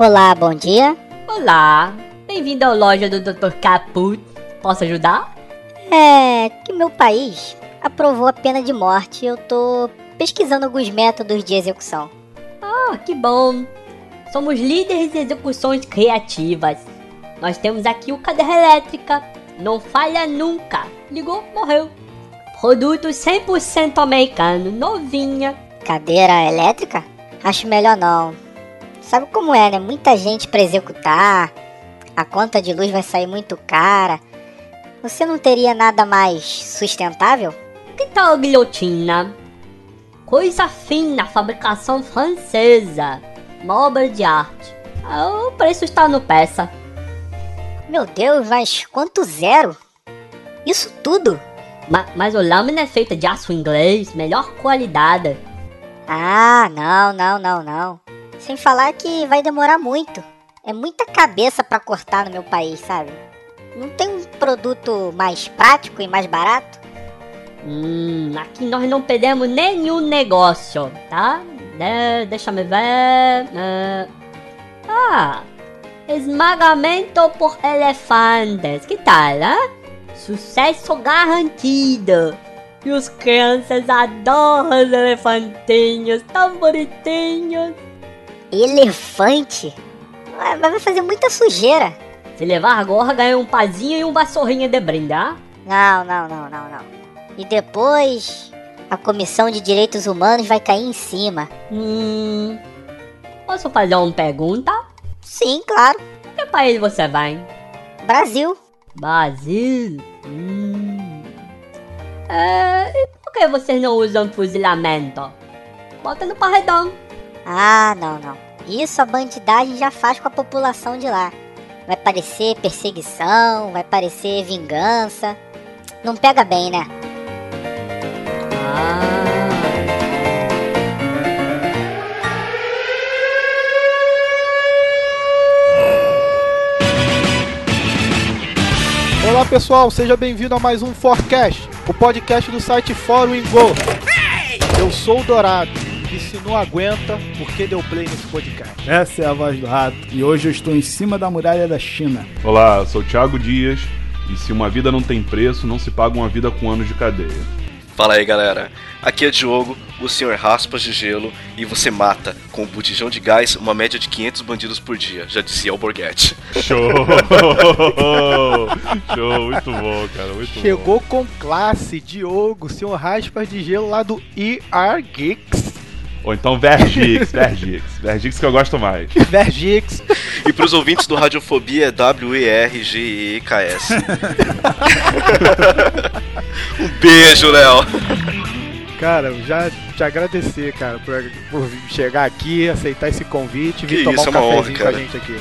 Olá, bom dia. Olá, bem-vindo à loja do Dr. Caput. Posso ajudar? É que meu país aprovou a pena de morte e eu tô pesquisando alguns métodos de execução. Ah, que bom. Somos líderes de execuções criativas. Nós temos aqui o cadeira elétrica. Não falha nunca. Ligou, morreu. Produto 100% americano, novinha. Cadeira elétrica? Acho melhor não. Sabe como é, né? Muita gente para executar. A conta de luz vai sair muito cara. Você não teria nada mais sustentável? Que tal a guilhotina? Coisa fina, fabricação francesa. Uma obra de arte. Ah, O preço está no peça. Meu Deus, mas quanto zero? Isso tudo? Ma- mas o lâmina é feita de aço inglês, melhor qualidade. Ah, não, não, não, não. Sem falar que vai demorar muito. É muita cabeça pra cortar no meu país, sabe? Não tem um produto mais prático e mais barato? Hum, aqui nós não perdemos nenhum negócio, tá? De deixa me ver. é, Ah, esmagamento por elefantes. Que tal, hein? Sucesso garantido. E os crianças adoram os elefantinhos, tão bonitinhos. Elefante? Mas vai fazer muita sujeira. Se levar agora, ganha um pazinho e um vassourrinha de brinde, ah? Não, não, não, não, não. E depois a Comissão de Direitos Humanos vai cair em cima. Hum. Posso fazer uma pergunta? Sim, claro. Que país você vai? Brasil. Brasil? Hum. É, e por que vocês não usam fuzilamento? Bota no paredão. Ah, não, não. Isso a bandidagem já faz com a população de lá. Vai parecer perseguição, vai parecer vingança. Não pega bem, né? Ah. Olá pessoal, seja bem-vindo a mais um Forecast, o podcast do site Fórum Go. Eu sou o Dourado e se não aguenta, por que deu play nesse podcast? Essa é a voz do rato e hoje eu estou em cima da muralha da China. Olá, sou Thiago Dias e se uma vida não tem preço, não se paga uma vida com anos de cadeia. Fala aí galera, aqui é Diogo, o senhor Raspas de Gelo, e você mata com o botijão de gás uma média de 500 bandidos por dia, já dizia o Borghetti. Show! Show, muito bom, cara, muito bom. Chegou com classe, Diogo, senhor Raspas de Gelo lá do ER Geeks. Ou então Vergix, Vergix, Vergix que eu gosto mais. Vergix. E pros ouvintes do Radiofobia é W-E-R-G-E-K-S. um beijo, Léo! Cara, já te agradecer, cara, por, por chegar aqui, aceitar esse convite e vir tomar isso, um é uma honra, cafezinho com a cara. gente aqui.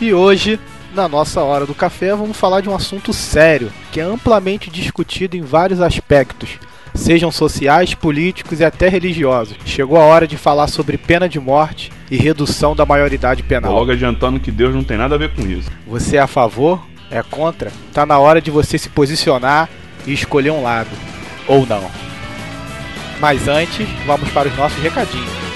E hoje, na nossa hora do café, vamos falar de um assunto sério, que é amplamente discutido em vários aspectos, sejam sociais, políticos e até religiosos. Chegou a hora de falar sobre pena de morte e redução da maioridade penal. logo adiantando que Deus não tem nada a ver com isso. Você é a favor? É contra? Tá na hora de você se posicionar e escolher um lado. Ou não. Mas antes, vamos para os nossos recadinhos.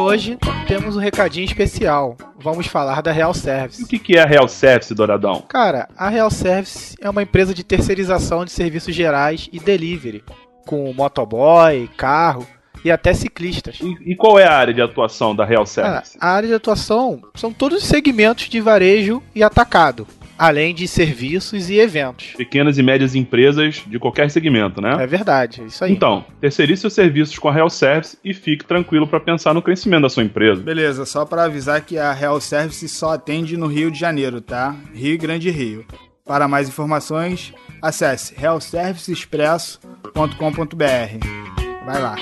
Hoje temos um recadinho especial. Vamos falar da Real E o Service. que, é a Real Service, Douradão? Cara, a Real Service é uma empresa de terceirização de serviços gerais e delivery, com motoboy, carro e até ciclistas. E, e qual é a área de atuação da Real Service? a área de atuação são todos os segmentos de varejo e atacado, além de serviços e eventos. Pequenas e médias empresas de qualquer segmento, né? É verdade, é isso aí. Então, terceirize seus serviços com a Real Service e fique tranquilo para pensar no crescimento da sua empresa. Beleza, só para avisar que a Real Service só atende no Rio de Janeiro, tá? Rio Grande Rio. Para mais informações, acesse realserviceexpresso.com.br. Vai lá.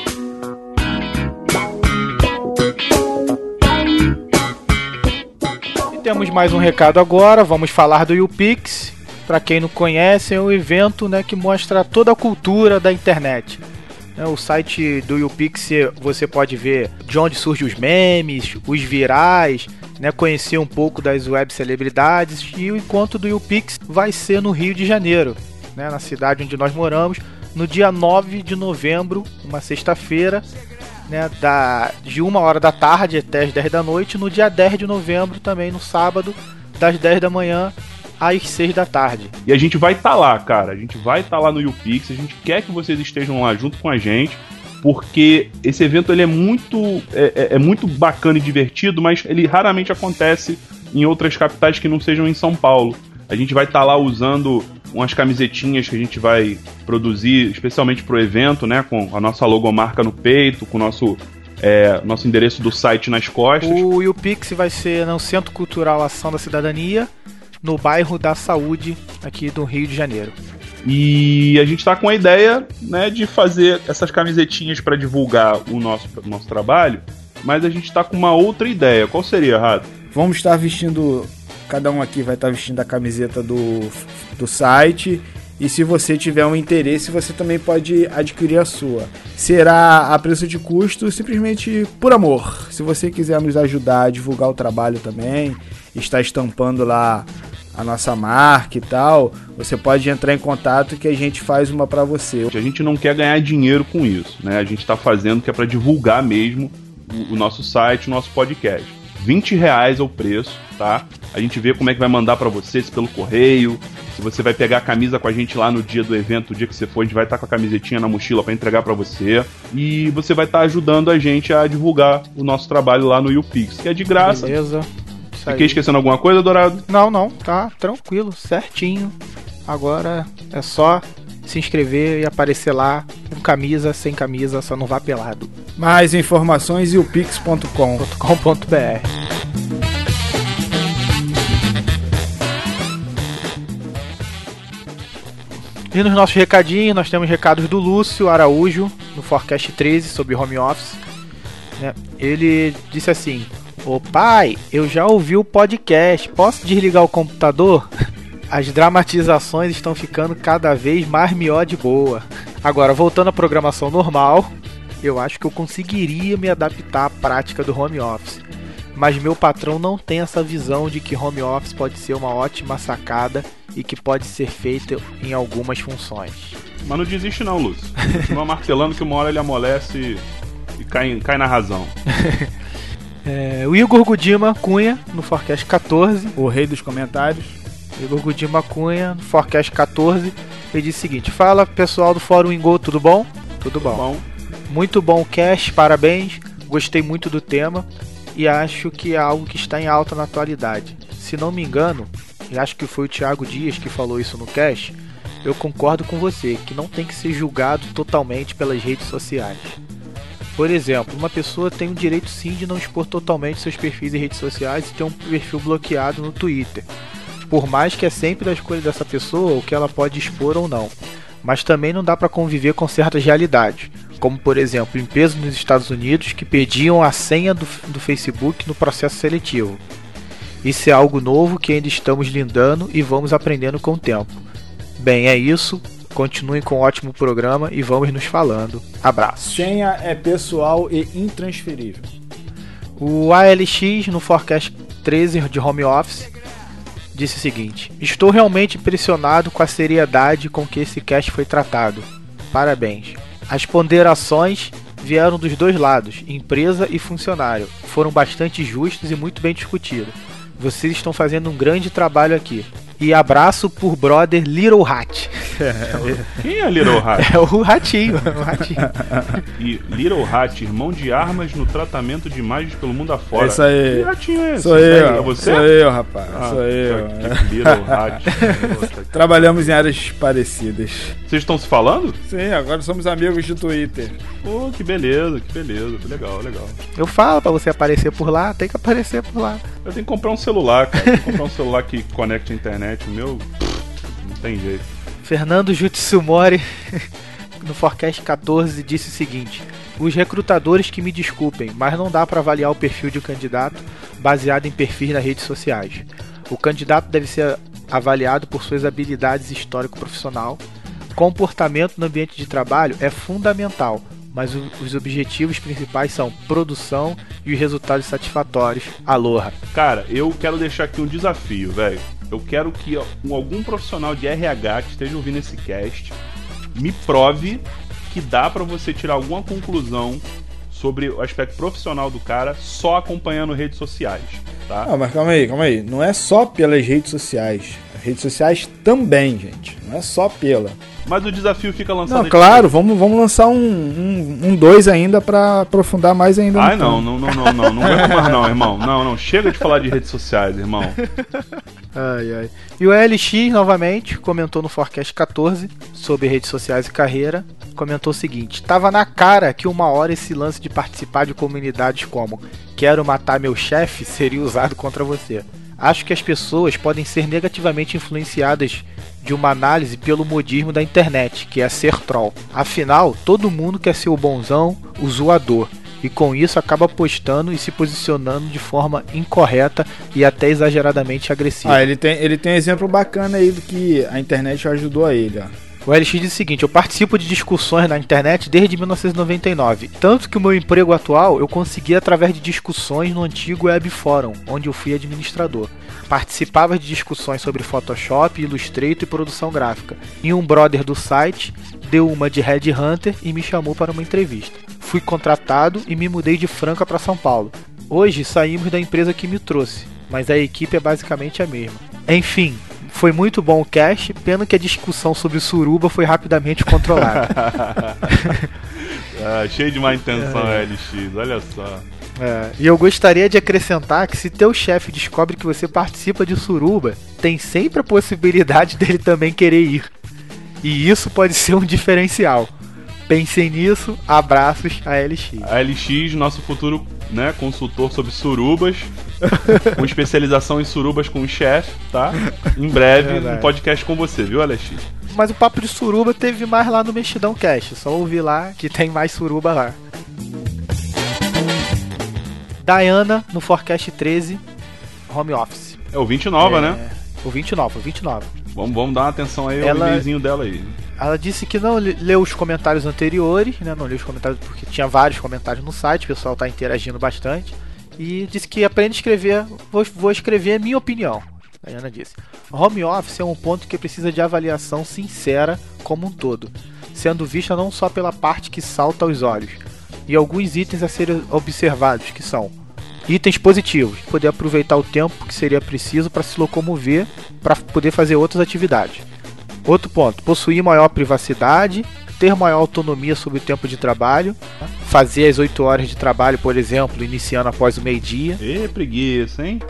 Temos mais um recado agora, vamos falar do YouPix. Para quem não conhece, é um evento né, que mostra toda a cultura da internet. Né, O site do YouPix você pode ver de onde surgem os memes, os virais, né, conhecer um pouco das web celebridades e o encontro do YouPix vai ser no Rio de Janeiro. né, na cidade onde nós moramos, no dia 9 de novembro, uma sexta-feira, né, da, de 1 hora da tarde até as 10 da noite, no dia 10 de novembro também, no sábado, das 10 da manhã às 6 da tarde. E a gente vai estar tá lá, cara. A gente vai estar tá lá no YouPix. A gente quer que vocês estejam lá junto com a gente. Porque esse evento ele é muito é, é, é muito bacana e divertido, mas ele raramente acontece em outras capitais que não sejam em São Paulo. A gente vai estar tá lá usando umas camisetinhas que a gente vai produzir especialmente para o evento, né? Com a nossa logomarca no peito, com o nosso é, nosso endereço do site nas costas. O YouPix vai ser no Centro Cultural Ação da Cidadania, no bairro da Saúde, aqui do Rio de Janeiro. E a gente está com a ideia né, de fazer essas camisetinhas para divulgar o nosso, nosso trabalho, mas a gente está com uma outra ideia. Qual seria, Rato? Vamos estar vestindo. Cada um aqui vai estar vestindo a camiseta do, do site e se você tiver um interesse, você também pode adquirir a sua. Será a preço de custo, simplesmente por amor. Se você quiser nos ajudar a divulgar o trabalho também, está estampando lá a nossa marca e tal, você pode entrar em contato que a gente faz uma para você. A gente não quer ganhar dinheiro com isso, né? A gente está fazendo que é para divulgar mesmo o, o nosso site, o nosso podcast. 20 reais é o preço, tá? A gente vê como é que vai mandar para você, se pelo correio, se você vai pegar a camisa com a gente lá no dia do evento, o dia que você for, a gente vai estar tá com a camisetinha na mochila para entregar para você. E você vai estar tá ajudando a gente a divulgar o nosso trabalho lá no YouPix, que é de graça. Beleza. Fiquei esquecendo alguma coisa, Dourado? Não, não, tá tranquilo, certinho. Agora é só se inscrever e aparecer lá com camisa, sem camisa, só não vá pelado. Mais informações e o pix.com.br. E nos nossos recadinhos, nós temos recados do Lúcio Araújo, no Forecast 13, sobre home office. Né? Ele disse assim: Ô pai, eu já ouvi o podcast, posso desligar o computador? As dramatizações estão ficando cada vez mais mió de boa. Agora, voltando à programação normal, eu acho que eu conseguiria me adaptar à prática do home office. Mas meu patrão não tem essa visão de que home office pode ser uma ótima sacada e que pode ser feita em algumas funções. Mas não desiste não, Lúcio. Continua martelando que uma hora ele amolece e cai, cai na razão. é, o Igor Gudima Cunha, no Forecast 14. O rei dos comentários. Igor Gudima Cunha, no Forecast 14. Ele disse o seguinte: Fala pessoal do Fórum Ingo, tudo bom? Tudo bom. bom. Muito bom cast, parabéns. Gostei muito do tema e acho que é algo que está em alta na atualidade. Se não me engano, e acho que foi o Thiago Dias que falou isso no cast, eu concordo com você que não tem que ser julgado totalmente pelas redes sociais. Por exemplo, uma pessoa tem o direito sim de não expor totalmente seus perfis em redes sociais e ter um perfil bloqueado no Twitter. Por mais que é sempre da escolha dessa pessoa o que ela pode expor ou não. Mas também não dá para conviver com certas realidades, como por exemplo empresas nos Estados Unidos que pediam a senha do, do Facebook no processo seletivo. Isso é algo novo que ainda estamos lidando e vamos aprendendo com o tempo. Bem, é isso. Continuem com um ótimo programa e vamos nos falando. Abraço. Senha é pessoal e intransferível. O ALX no Forecast 13 de Home Office disse o seguinte: Estou realmente impressionado com a seriedade com que esse cast foi tratado. Parabéns. As ponderações vieram dos dois lados, empresa e funcionário. Foram bastante justas e muito bem discutidas. Vocês estão fazendo um grande trabalho aqui. E abraço por brother Little Hat. Quem é Little Hat? É o ratinho, o ratinho. E Little Hat, irmão de armas no tratamento de imagens pelo mundo afora. Isso aí. Que ratinho é esse? Sou eu. É você? Sou eu, rapaz. Ah, sou eu. Que Little Hat. Trabalhamos em áreas parecidas. Vocês estão se falando? Sim, agora somos amigos de Twitter. Pô, que beleza, que beleza. Legal, legal. Eu falo pra você aparecer por lá, tem que aparecer por lá. Eu tenho que comprar um celular, cara. Comprar um celular que conecte a internet. O meu. Não tem jeito. Fernando Jutsumori, no Forecast 14, disse o seguinte: Os recrutadores que me desculpem, mas não dá para avaliar o perfil de um candidato baseado em perfis nas redes sociais. O candidato deve ser avaliado por suas habilidades histórico-profissional. Comportamento no ambiente de trabalho é fundamental, mas os objetivos principais são produção e os resultados satisfatórios. Aloha. Cara, eu quero deixar aqui um desafio, velho. Eu quero que algum profissional de RH que esteja ouvindo esse cast me prove que dá para você tirar alguma conclusão sobre o aspecto profissional do cara só acompanhando redes sociais, tá? Ah, mas calma aí, calma aí. Não é só pelas redes sociais. As redes sociais também, gente. Não é só pela. Mas o desafio fica lançado. Não, claro, vamos, vamos lançar um 2 um, um dois ainda pra aprofundar mais ainda. Ai, não, não, não, não, não, não aguento mais não, irmão. Não, não, chega de falar de redes sociais, irmão. Ai, ai. E o LX, novamente, comentou no Forecast 14 sobre redes sociais e carreira. Comentou o seguinte: Tava na cara que uma hora esse lance de participar de comunidades como Quero matar meu chefe seria usado contra você. Acho que as pessoas podem ser negativamente influenciadas de uma análise pelo modismo da internet, que é ser troll. Afinal, todo mundo quer ser o bonzão, o zoador e com isso acaba postando e se posicionando de forma incorreta e até exageradamente agressiva. Ah, ele tem, ele tem um exemplo bacana aí do que a internet ajudou a ele, ó. O LX diz o seguinte: Eu participo de discussões na internet desde 1999. Tanto que o meu emprego atual eu consegui através de discussões no antigo Web Forum, onde eu fui administrador. Participava de discussões sobre Photoshop, Illustrator e produção gráfica. E um brother do site deu uma de Headhunter e me chamou para uma entrevista. Fui contratado e me mudei de Franca para São Paulo. Hoje saímos da empresa que me trouxe, mas a equipe é basicamente a mesma. Enfim, foi muito bom o cast, pena que a discussão sobre suruba foi rapidamente controlada. ah, cheio de má intenção, é. LX, olha só. É, e eu gostaria de acrescentar que se teu chefe descobre que você participa de suruba, tem sempre a possibilidade dele também querer ir. E isso pode ser um diferencial. Pensem nisso, abraços a LX. A LX, nosso futuro né, consultor sobre surubas, com especialização em surubas com o chefe, tá? Em breve, é um podcast com você, viu, LX? Mas o papo de suruba teve mais lá no Mexidão Cast, só ouvir lá que tem mais suruba lá. Diana, no Forecast 13, home office. É ouvinte nova, é... né? Ouvinte nova, ouvinte nova. Vamos, vamos dar uma atenção aí Ela... ao e-mailzinho dela aí. Ela disse que não leu os comentários anteriores, né? Não leu os comentários porque tinha vários comentários no site, o pessoal está interagindo bastante. E disse que aprende a escrever, vou, vou escrever a minha opinião. A Ana disse: Home office é um ponto que precisa de avaliação sincera como um todo, sendo vista não só pela parte que salta aos olhos, e alguns itens a serem observados, que são itens positivos, poder aproveitar o tempo que seria preciso para se locomover para poder fazer outras atividades. Outro ponto: possuir maior privacidade, ter maior autonomia sobre o tempo de trabalho, fazer as 8 horas de trabalho, por exemplo, iniciando após o meio-dia. E preguiça, hein?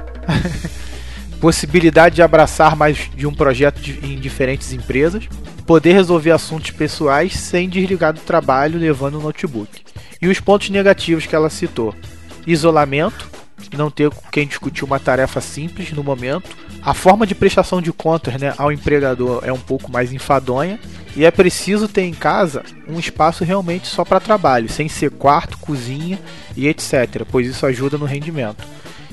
Possibilidade de abraçar mais de um projeto de, em diferentes empresas, poder resolver assuntos pessoais sem desligar do trabalho levando o notebook. E os pontos negativos que ela citou: isolamento, não ter com quem discutir uma tarefa simples no momento. A forma de prestação de contas né, ao empregador é um pouco mais enfadonha e é preciso ter em casa um espaço realmente só para trabalho, sem ser quarto, cozinha e etc., pois isso ajuda no rendimento.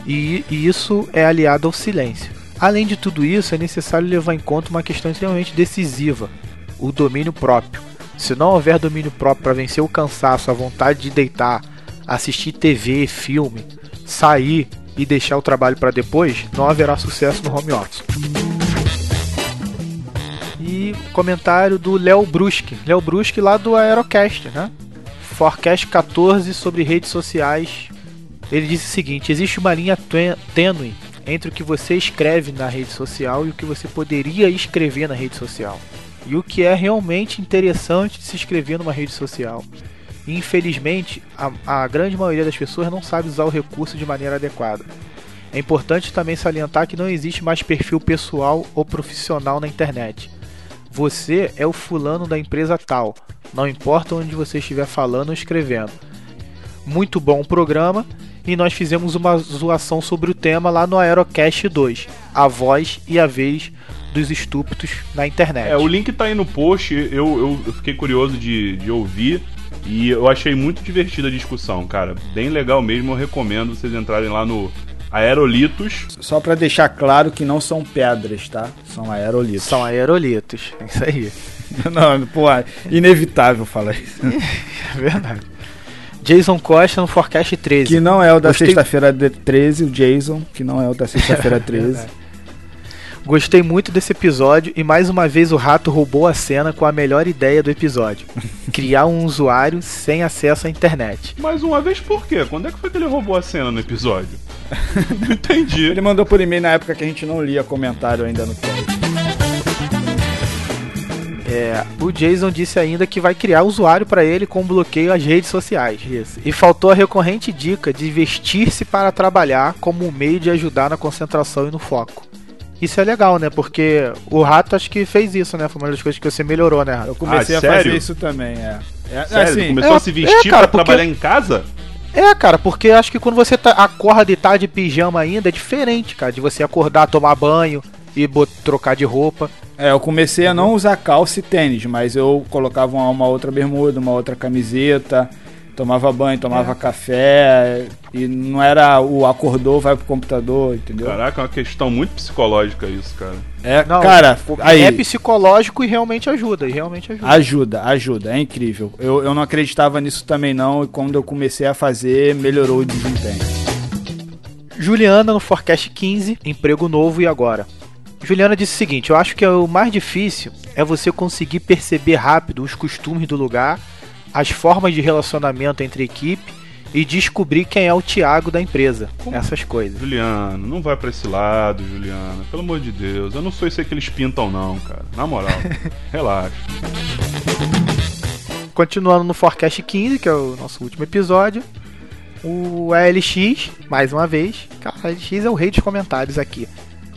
E, e isso é aliado ao silêncio. Além de tudo isso, é necessário levar em conta uma questão extremamente decisiva: o domínio próprio. Se não houver domínio próprio para vencer o cansaço, a vontade de deitar, assistir TV, filme, sair e deixar o trabalho para depois, não haverá sucesso no home office. E comentário do Léo Brusque, Léo Brusque lá do Aerocast, né? Forecast 14 sobre redes sociais. Ele disse o seguinte: existe uma linha tênue entre o que você escreve na rede social e o que você poderia escrever na rede social. E o que é realmente interessante de se escrever numa rede social. Infelizmente, a, a grande maioria das pessoas não sabe usar o recurso de maneira adequada. É importante também salientar que não existe mais perfil pessoal ou profissional na internet. Você é o fulano da empresa tal, não importa onde você estiver falando ou escrevendo. Muito bom o programa e nós fizemos uma zoação sobre o tema lá no Aerocast 2, a voz e a vez dos estúpidos na internet. É, o link tá aí no post, eu, eu fiquei curioso de, de ouvir. E eu achei muito divertida a discussão, cara. Bem legal mesmo, eu recomendo vocês entrarem lá no Aerolitos. Só para deixar claro que não são pedras, tá? São aerolitos. São aerolitos, é isso aí. não, pô, inevitável falar isso. é verdade. Jason Costa no Forecast 13. Que não é o da Gostei... sexta-feira 13, o Jason, que não é o da sexta-feira 13. Gostei muito desse episódio e mais uma vez o rato roubou a cena com a melhor ideia do episódio: criar um usuário sem acesso à internet. Mais uma vez por quê? Quando é que foi que ele roubou a cena no episódio? Não entendi. Ele mandou por e-mail na época que a gente não lia comentário ainda no cast. É, o Jason disse ainda que vai criar usuário para ele com bloqueio às redes sociais. Isso. E faltou a recorrente dica de vestir-se para trabalhar como um meio de ajudar na concentração e no foco. Isso é legal, né? Porque o rato acho que fez isso, né? Foi uma das coisas que você melhorou, né, rato? Eu comecei Ah, a fazer isso também, é. é Sério, assim, começou é- a se vestir é, cara, pra porque- trabalhar em casa? É, cara, porque acho que quando você tá, acorda e tá de pijama ainda, é diferente, cara, de você acordar, tomar banho e trocar de roupa. É, eu comecei a não usar calça e tênis, mas eu colocava uma, uma outra bermuda, uma outra camiseta, tomava banho, tomava café, e não era o acordou, vai pro computador, entendeu? Caraca, é uma questão muito psicológica isso, cara. É, Não, cara, aí, É psicológico e realmente ajuda, e realmente ajuda. ajuda, ajuda, é incrível. Eu, eu não acreditava nisso também não, e quando eu comecei a fazer, melhorou o desempenho. Juliana no Forecast 15, emprego novo e agora. Juliana disse o seguinte: Eu acho que o mais difícil é você conseguir perceber rápido os costumes do lugar, as formas de relacionamento entre equipe e descobrir quem é o Thiago da empresa. Essas coisas. Juliano, não vai pra esse lado, Juliana. Pelo amor de Deus. Eu não sou isso aí que eles pintam, não, cara. Na moral. Relaxa. Continuando no Forecast 15, que é o nosso último episódio. O ALX, mais uma vez. Cara, o ALX é o rei dos comentários aqui.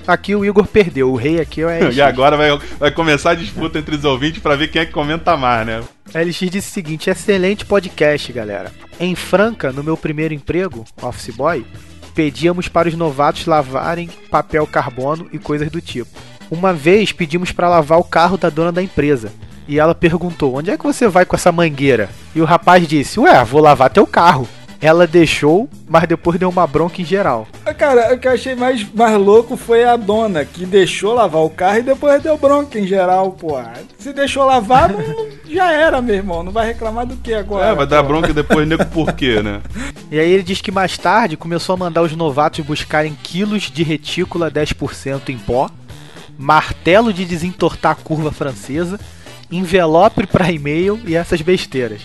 Aqui o Igor perdeu, o rei aqui é o ALX. E agora vai, vai começar a disputa entre os ouvintes pra ver quem é que comenta mais, né? A LX disse o seguinte: excelente podcast, galera. Em Franca, no meu primeiro emprego, Office Boy, pedíamos para os novatos lavarem papel carbono e coisas do tipo. Uma vez pedimos para lavar o carro da dona da empresa. E ela perguntou: onde é que você vai com essa mangueira? E o rapaz disse: Ué, vou lavar teu carro. Ela deixou, mas depois deu uma bronca em geral. Ah, Cara, o que eu achei mais, mais louco foi a dona, que deixou lavar o carro e depois deu bronca em geral, pô. Se deixou lavar, não- já era, meu irmão. Não vai reclamar do que agora? É, vai dar bronca depois, nego, por quê, né? E aí ele diz que mais tarde começou a mandar os novatos buscarem quilos de retícula 10% em pó, martelo de desentortar curva francesa, envelope para e-mail e essas besteiras.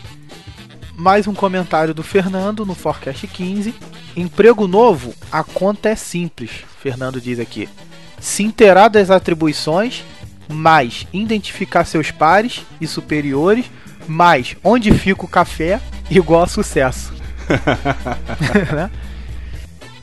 Mais um comentário do Fernando no Forecast 15. Emprego novo, a conta é simples, Fernando diz aqui. Se inteirar das atribuições, mais identificar seus pares e superiores, mais onde fica o café, igual a sucesso. Né?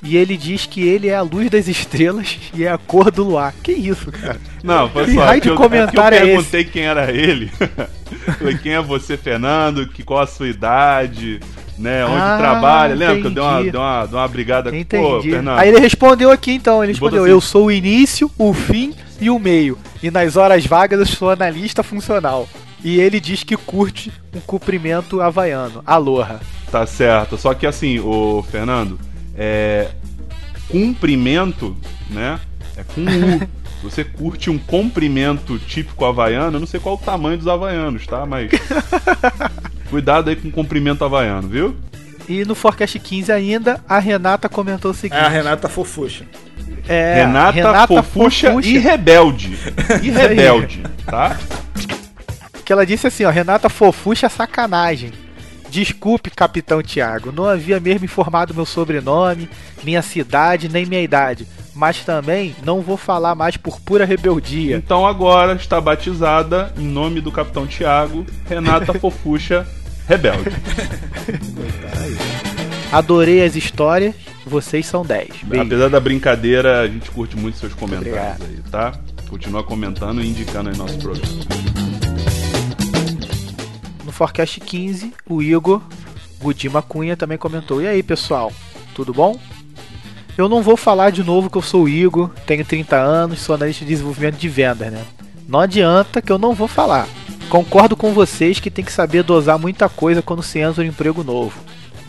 E ele diz que ele é a luz das estrelas e é a cor do luar. Que isso, cara? Não, Que pessoal, aqui de eu, comentário é eu perguntei quem era ele. Falei, quem é você, Fernando? Que, qual a sua idade? Né? Onde Ah, trabalha? Lembra que eu dei uma, entendi. dei uma, dei uma brigada com Pô, Entendi. Fernando. Aí ele respondeu aqui então, ele respondeu: assim. Eu sou o início, o fim e o meio. E nas horas vagas eu sou analista funcional. E ele diz que curte um cumprimento havaiano. Aloha. Tá certo. Só que assim, o Fernando, é. Cumprimento, né? É com U. Você curte um comprimento típico havaiano, eu não sei qual o tamanho dos havaianos, tá? Mas. Cuidado aí com o comprimento havaiano, viu? E no Forecast 15 ainda, a Renata comentou o seguinte: É a Renata Fofuxa. é, Renata, fofucha, e rebelde. E Isso aí. rebelde, tá? que ela disse assim, ó, Renata Fofuxa sacanagem. Desculpe, capitão Tiago, não havia mesmo informado meu sobrenome, minha cidade, nem minha idade. Mas também não vou falar mais por pura rebeldia. Então agora está batizada, em nome do Capitão Tiago, Renata Fofucha Rebelde. Adorei as histórias, vocês são 10. Beijo. Apesar da brincadeira, a gente curte muito seus comentários Obrigado. aí, tá? Continua comentando e indicando aí nosso programa. Forecast 15, o Igor Gudima Cunha também comentou. E aí, pessoal, tudo bom? Eu não vou falar de novo que eu sou o Igor, tenho 30 anos, sou analista de desenvolvimento de vendas, né? Não adianta que eu não vou falar. Concordo com vocês que tem que saber dosar muita coisa quando se entra um emprego novo,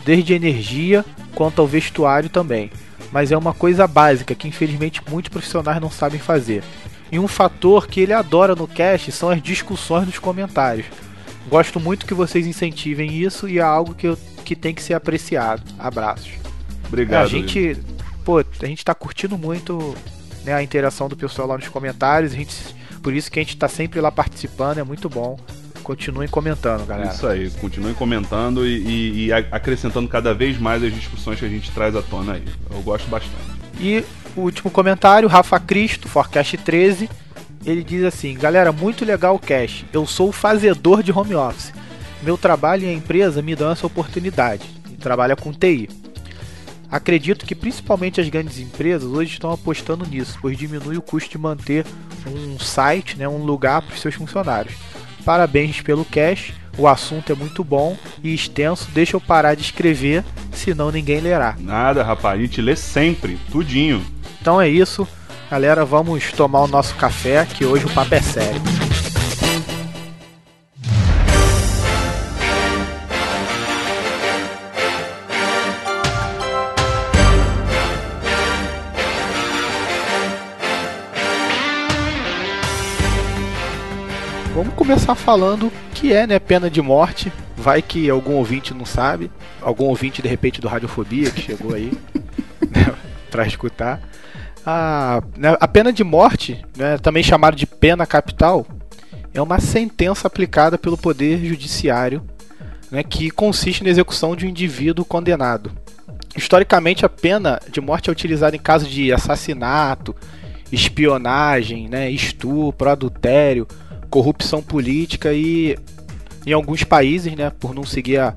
desde energia quanto ao vestuário também. Mas é uma coisa básica que infelizmente muitos profissionais não sabem fazer. E um fator que ele adora no cast são as discussões nos comentários. Gosto muito que vocês incentivem isso e é algo que, eu, que tem que ser apreciado. Abraços. Obrigado. a gente, pô, a gente tá curtindo muito né, a interação do pessoal lá nos comentários. A gente, por isso que a gente está sempre lá participando, é muito bom. Continuem comentando, galera. Isso aí, continuem comentando e, e, e acrescentando cada vez mais as discussões que a gente traz à tona aí. Eu gosto bastante. E o último comentário, Rafa Cristo, Forecast 13. Ele diz assim: Galera, muito legal o cast. Eu sou o fazedor de home office. Meu trabalho e a empresa me dão essa oportunidade. E trabalha com TI. Acredito que principalmente as grandes empresas hoje estão apostando nisso, pois diminui o custo de manter um site, né, um lugar para os seus funcionários. Parabéns pelo cast, o assunto é muito bom e extenso. Deixa eu parar de escrever, senão ninguém lerá. Nada, rapaz, a gente lê sempre, tudinho. Então é isso, galera. Vamos tomar o nosso café, que hoje o papo é sério. Vamos começar falando que é, né, pena de morte. Vai que algum ouvinte não sabe, algum ouvinte de repente do Radiofobia que chegou aí né, para escutar. A, né, a pena de morte, né, também chamada de pena capital, é uma sentença aplicada pelo Poder Judiciário né, que consiste na execução de um indivíduo condenado. Historicamente, a pena de morte é utilizada em casos de assassinato, espionagem, né, estupro, adultério, corrupção política e em alguns países, né, por não seguir a,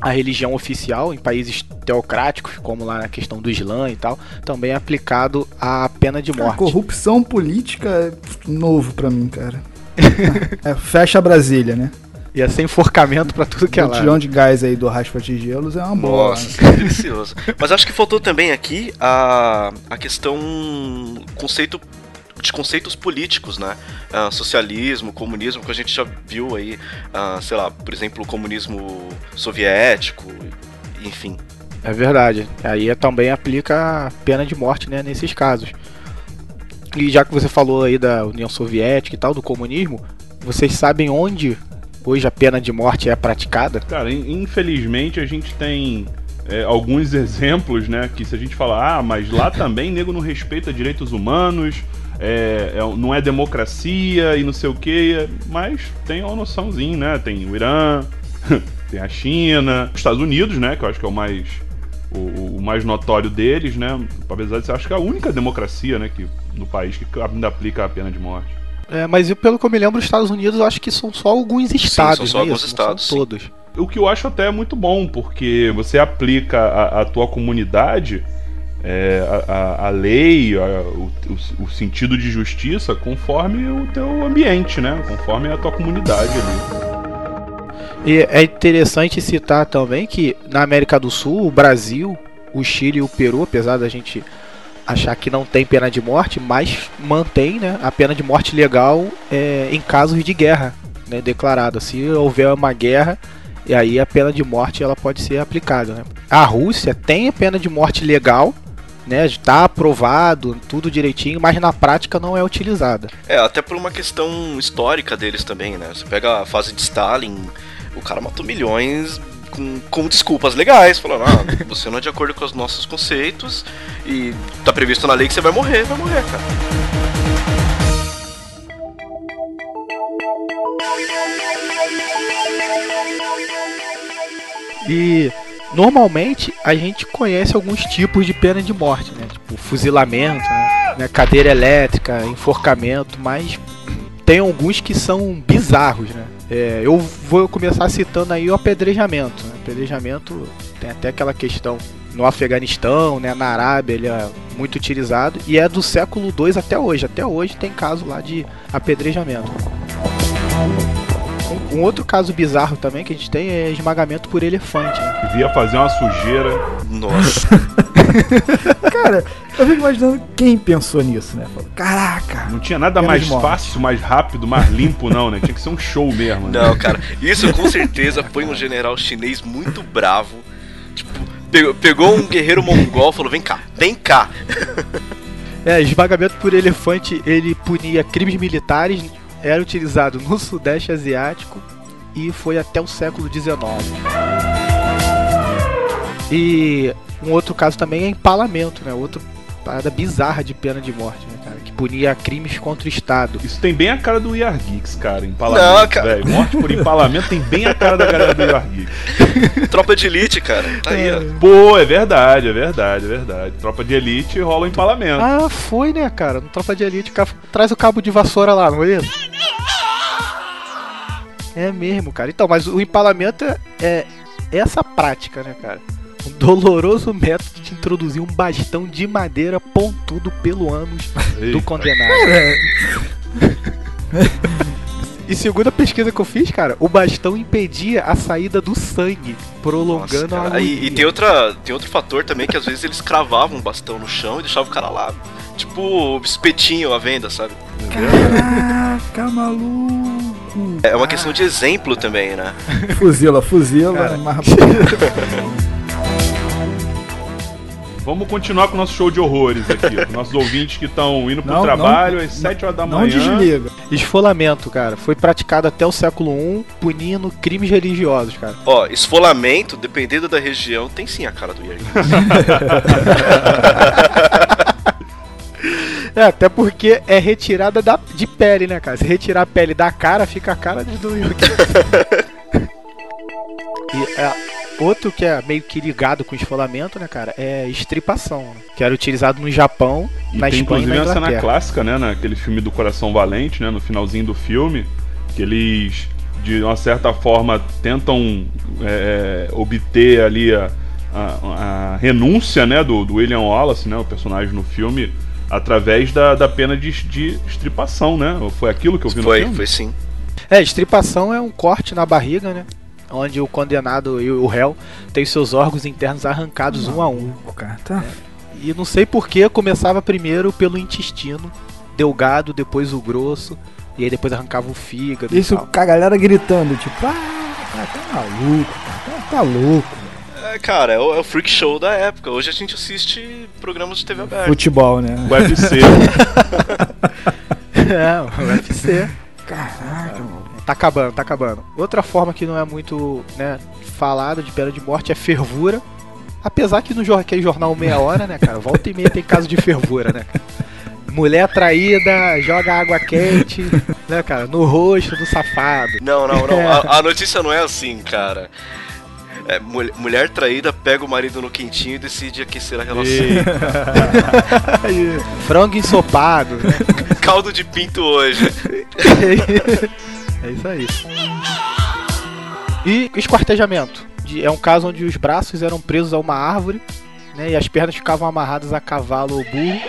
a religião oficial, em países teocráticos, como lá na questão do Islã e tal, também é aplicado a pena de Cara, morte. corrupção política é novo pra mim, cara. É, fecha Brasília, né? Ia ser enforcamento pra tudo que é o lá. tirão de gás aí do Raspa Tigelos é uma boa. Nossa, né? que delicioso. Mas acho que faltou também aqui a, a questão conceito de conceitos políticos, né? Ah, socialismo, comunismo, que a gente já viu aí, ah, sei lá, por exemplo, o comunismo soviético, enfim. É verdade. Aí é- também aplica a pena de morte, né, nesses casos. E já que você falou aí da União Soviética e tal, do comunismo, vocês sabem onde hoje a pena de morte é praticada? Cara, in- infelizmente a gente tem é, alguns exemplos, né? Que se a gente falar, ah, mas lá também nego não respeita direitos humanos, é, é- não é democracia e não sei o que, mas tem uma noçãozinha, né? Tem o Irã, tem a China, os Estados Unidos, né? Que eu acho que é o mais o, o mais notório deles, né? Apesar de ser, acho que é a única democracia, né? Que, no país que ainda aplica a pena de morte. É, mas eu, pelo que eu me lembro, os Estados Unidos eu acho que são só alguns estados, são só né, alguns isso? Estados, sim. todos. O que eu acho até muito bom, porque você aplica a, a tua comunidade, é, a, a- lei, a- o, o- o sentido de justiça conforme o teu ambiente, né? Conforme a tua comunidade ali. E é interessante citar também que na América do Sul, o Brasil, o Chile e o Peru, apesar da gente achar que não tem pena de morte, mas mantém né, a pena de morte legal é, em casos de guerra né, declarada. Se houver uma guerra, e aí a pena de morte ela pode ser aplicada. Né? A Rússia tem a pena de morte legal, né, está aprovado, tudo direitinho, mas na prática não é utilizada. É, até por uma questão histórica deles também, né? Você pega a fase de Stalin, o cara matou milhões com, com desculpas legais, falando, ah, você não é de acordo com os nossos conceitos e tá previsto na lei que você vai morrer, vai morrer, cara. E normalmente a gente conhece alguns tipos de pena de morte, né? Tipo fuzilamento, né? Cadeira elétrica, enforcamento, mas tem alguns que são bizarros, né? É, eu vou começar citando aí o apedrejamento. Né? Apedrejamento tem até aquela questão no Afeganistão, né? Na Arábia ele é muito utilizado e é do século II até hoje. Até hoje tem caso lá de apedrejamento. Um outro caso bizarro também que a gente tem é esmagamento por elefante. Né? Devia fazer uma sujeira. Nossa. Cara, eu fico imaginando quem pensou nisso, né? Falou, Caraca! Não tinha nada mais fácil, mais rápido, mais limpo, não, né? Tinha que ser um show mesmo. né? Não, cara, isso com certeza foi um general chinês muito bravo. Tipo, pegou, pegou um guerreiro mongol e falou: vem cá, vem cá. É, esmagamento por elefante ele punia crimes militares, era utilizado no Sudeste Asiático e foi até o século XIX. E um outro caso também é empalamento, né? Outro parada bizarra de pena de morte, né, cara? Que punia crimes contra o Estado. Isso tem bem a cara do Are Geeks, cara. Empalamento, Não, cara. velho. Morte por empalamento tem bem a cara da galera do Are Geeks. Tropa de elite, cara. Tá aí, ó. Pô, é verdade, é verdade, é verdade. Tropa de elite rola o empalamento. Ah, foi, né, cara? No Tropa de Elite, o cara traz o cabo de vassoura lá, não é isso? É mesmo, cara. Então, mas o empalamento é, é essa prática, né, cara? Um doloroso método de introduzir um bastão de madeira pontudo pelo ânus do condenado. E segundo a pesquisa que eu fiz, cara, o bastão impedia a saída do sangue, prolongando Nossa, a agonia. E, e tem, outra, tem outro fator também que às vezes eles cravavam um bastão no chão e deixavam o cara lá. Tipo o espetinho à venda, sabe? Caraca, maluco. É uma questão de exemplo também, né? Fuzila, fuzila, mas... Vamos continuar com o nosso show de horrores aqui. ó. Nossos ouvintes que estão indo pro Não, trabalho não- às 7 horas da Não manhã. desliga. Esfolamento, cara, foi praticado até o século I, punindo crimes religiosos, cara. Ó, esfolamento, dependendo da região, tem sim a cara do Yari. É, até porque é retirada da, de pele, né, cara? Se retirar a pele da cara, fica a cara de do Yuki. e é, outro que é meio que ligado com esfolamento, né, cara, é estripação, né? que era utilizado no Japão, E na tem Espanha e inclusive na uma cena Inglaterra. clássica, né? Naquele filme do Coração Valente, né? No finalzinho do filme, que eles, de uma certa forma, tentam é, é, obter ali a, a- a renúncia, né? Do, do William Wallace, né? O personagem no filme, através da, da pena de, de estripação, né? Foi aquilo que eu vi no Foi, filme? foi sim. É, estripação é um corte na barriga, né? Onde o condenado e o réu têm seus órgãos internos arrancados um a um. Cara tá... E não sei por que começava primeiro pelo intestino delgado, depois o grosso, e aí depois arrancava o fígado e Isso tal. com a galera gritando, tipo, ah, cara, tá maluco, cara, tá, tá louco. É, cara, é o, é o freak show da época. Hoje a gente assiste programas de TV aberta. Futebol, né? O UFC. É, o UFC. Caraca, mano. Tá acabando, tá acabando. Outra forma que não é muito, né, falada de pena de morte é fervura. Apesar que no jor- aquele jornal meia hora, né, cara? Volta e meia tem caso de fervura, né? cara? Mulher traída, joga água quente, né, cara? No rosto do safado. Não, não, não. A, a notícia não é assim, cara. É, mul- mulher traída pega o marido no quentinho e decide aquecer a relação. Frango ensopado, né? Caldo de pinto hoje. É isso aí. E esquartejamento. De- É um caso onde os braços eram presos a uma árvore, né? E as pernas ficavam amarradas a cavalo ou burro.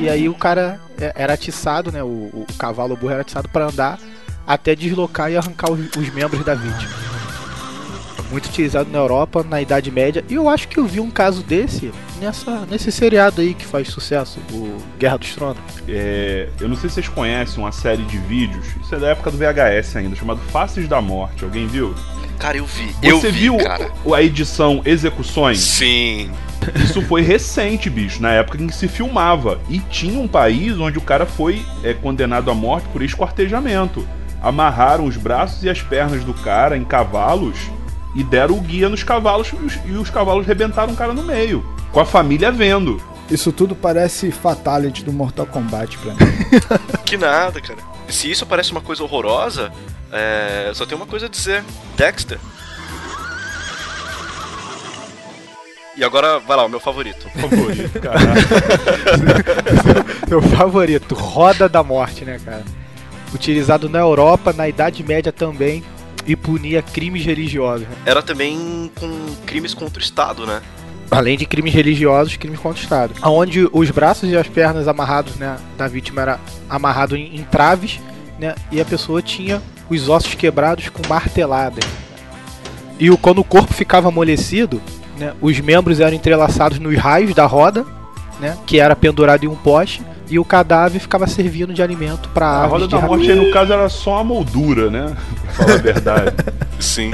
E aí o cara é- era atiçado, né? O, o cavalo ou burro era atiçado para andar até deslocar e arrancar os, os membros da vítima. Muito utilizado na Europa, na Idade Média. E eu acho que eu vi um caso desse nessa, nesse seriado aí que faz sucesso, o Guerra dos Tronos. É, eu não sei se vocês conhecem uma série de vídeos, isso é da época do VHS ainda, chamado Faces da Morte. Alguém viu? Cara, eu vi. eu Você vi, viu cara. a edição Execuções? Sim. Isso foi recente, bicho, na época em que se filmava. E tinha um país onde o cara foi é, condenado à morte por esquartejamento. Amarraram os braços e as pernas do cara em cavalos e deram o guia nos cavalos e os, e os cavalos rebentaram o cara no meio. Com a família vendo. Isso tudo parece Fatality do Mortal Kombat pra mim. Que nada, cara. Se isso parece uma coisa horrorosa, é, só tem uma coisa a dizer. Dexter. E agora, vai lá, o meu favorito. Favorito, cara. Meu favorito, Roda da Morte, né, cara? Utilizado na Europa, na Idade Média também, e punia crimes religiosos. né? Era também com crimes contra o Estado, né? Além de crimes religiosos, crimes contra o Estado. Onde os braços e as pernas amarrados, né, da vítima era amarrado em, em traves, né, e a pessoa tinha os ossos quebrados com marteladas. E o, quando o corpo ficava amolecido, né, os membros eram entrelaçados nos raios da roda, né, que era pendurado em um poste, e o cadáver ficava servindo de alimento para A roda de da morte aí, no caso, era só uma moldura, né? Pra falar a verdade. Sim.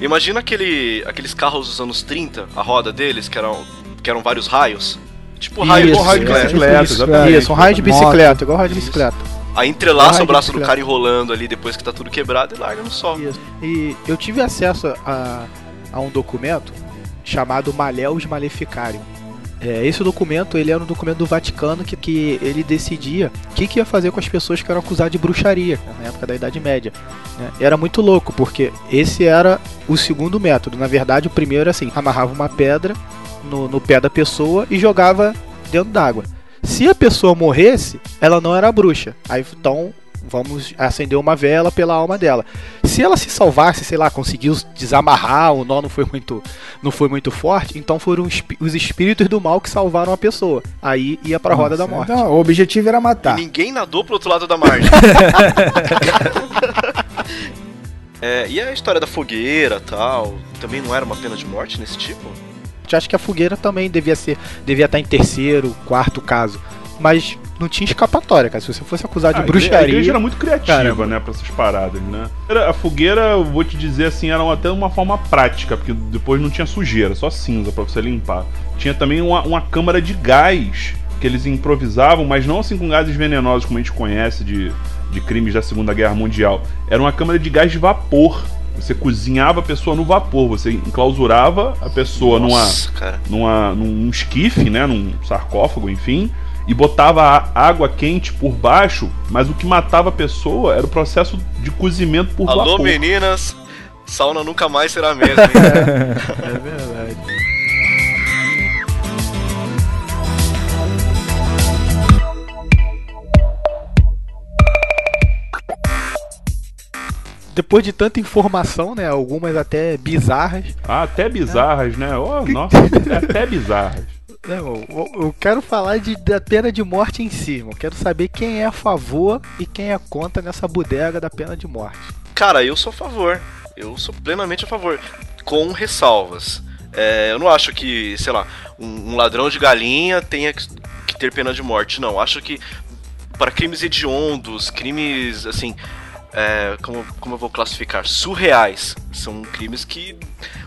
Imagina aquele, aqueles carros dos anos 30, a roda deles, que eram, que eram vários raios. Tipo raio Isso, de raio de bicicleta. bicicleta, Isso, exatamente. Isso, um raio de bicicleta, igual raio de bicicleta. Aí entrelaça o de braço do cara enrolando ali depois que tá tudo quebrado e larga no sol. Isso. E eu tive acesso a, a um documento chamado Malleus Maleficarium. É, esse documento, ele era um documento do Vaticano que, que ele decidia o que, que ia fazer com as pessoas que eram acusadas de bruxaria, né, na época da Idade Média. Né? Era muito louco, porque esse era o segundo método. Na verdade, o primeiro era assim, amarrava uma pedra no, no pé da pessoa e jogava dentro d'água. Se a pessoa morresse, ela não era bruxa. Aí então vamos acender uma vela pela alma dela. Se ela se salvasse, sei lá, conseguiu desamarrar, o nó não foi muito, não foi muito forte, então foram os espíritos do mal que salvaram a pessoa. Aí ia pra roda da morte. Não, o objetivo era matar. E ninguém nadou pro outro lado da margem. é, e a história da fogueira tal, também não era uma pena de morte nesse tipo? Eu acho que a fogueira também devia ser, devia estar em terceiro, quarto caso. Mas não tinha escapatória, cara. Se você fosse acusado ah, de bruxaria. A igreja era muito criativa, Caramba. né, pra essas paradas, né? A fogueira, eu vou te dizer assim, era até uma forma prática, porque depois não tinha sujeira, só cinza para você limpar. Tinha também uma, uma câmara de gás que eles improvisavam, mas não assim com gases venenosos como a gente conhece de, de crimes da Segunda Guerra Mundial. Era uma câmara de gás de vapor você cozinhava a pessoa no vapor, você enclausurava a pessoa Nossa, numa, numa, num esquife, né, num sarcófago, enfim, e botava água quente por baixo, mas o que matava a pessoa era o processo de cozimento por Alô, vapor. Alô, meninas, sauna nunca mais será a mesma. é verdade. depois de tanta informação, né? Algumas até bizarras. Ah, até bizarras, né? Oh, nossa, até bizarras. Não, eu, eu quero falar de, da pena de morte em si. Eu quero saber quem é a favor e quem é contra nessa bodega da pena de morte. Cara, eu sou a favor. Eu sou plenamente a favor. Com ressalvas. É, eu não acho que, sei lá, um, um ladrão de galinha tenha que, que ter pena de morte. Não, acho que para crimes hediondos, crimes assim é, como, como eu vou classificar? Surreais. São crimes que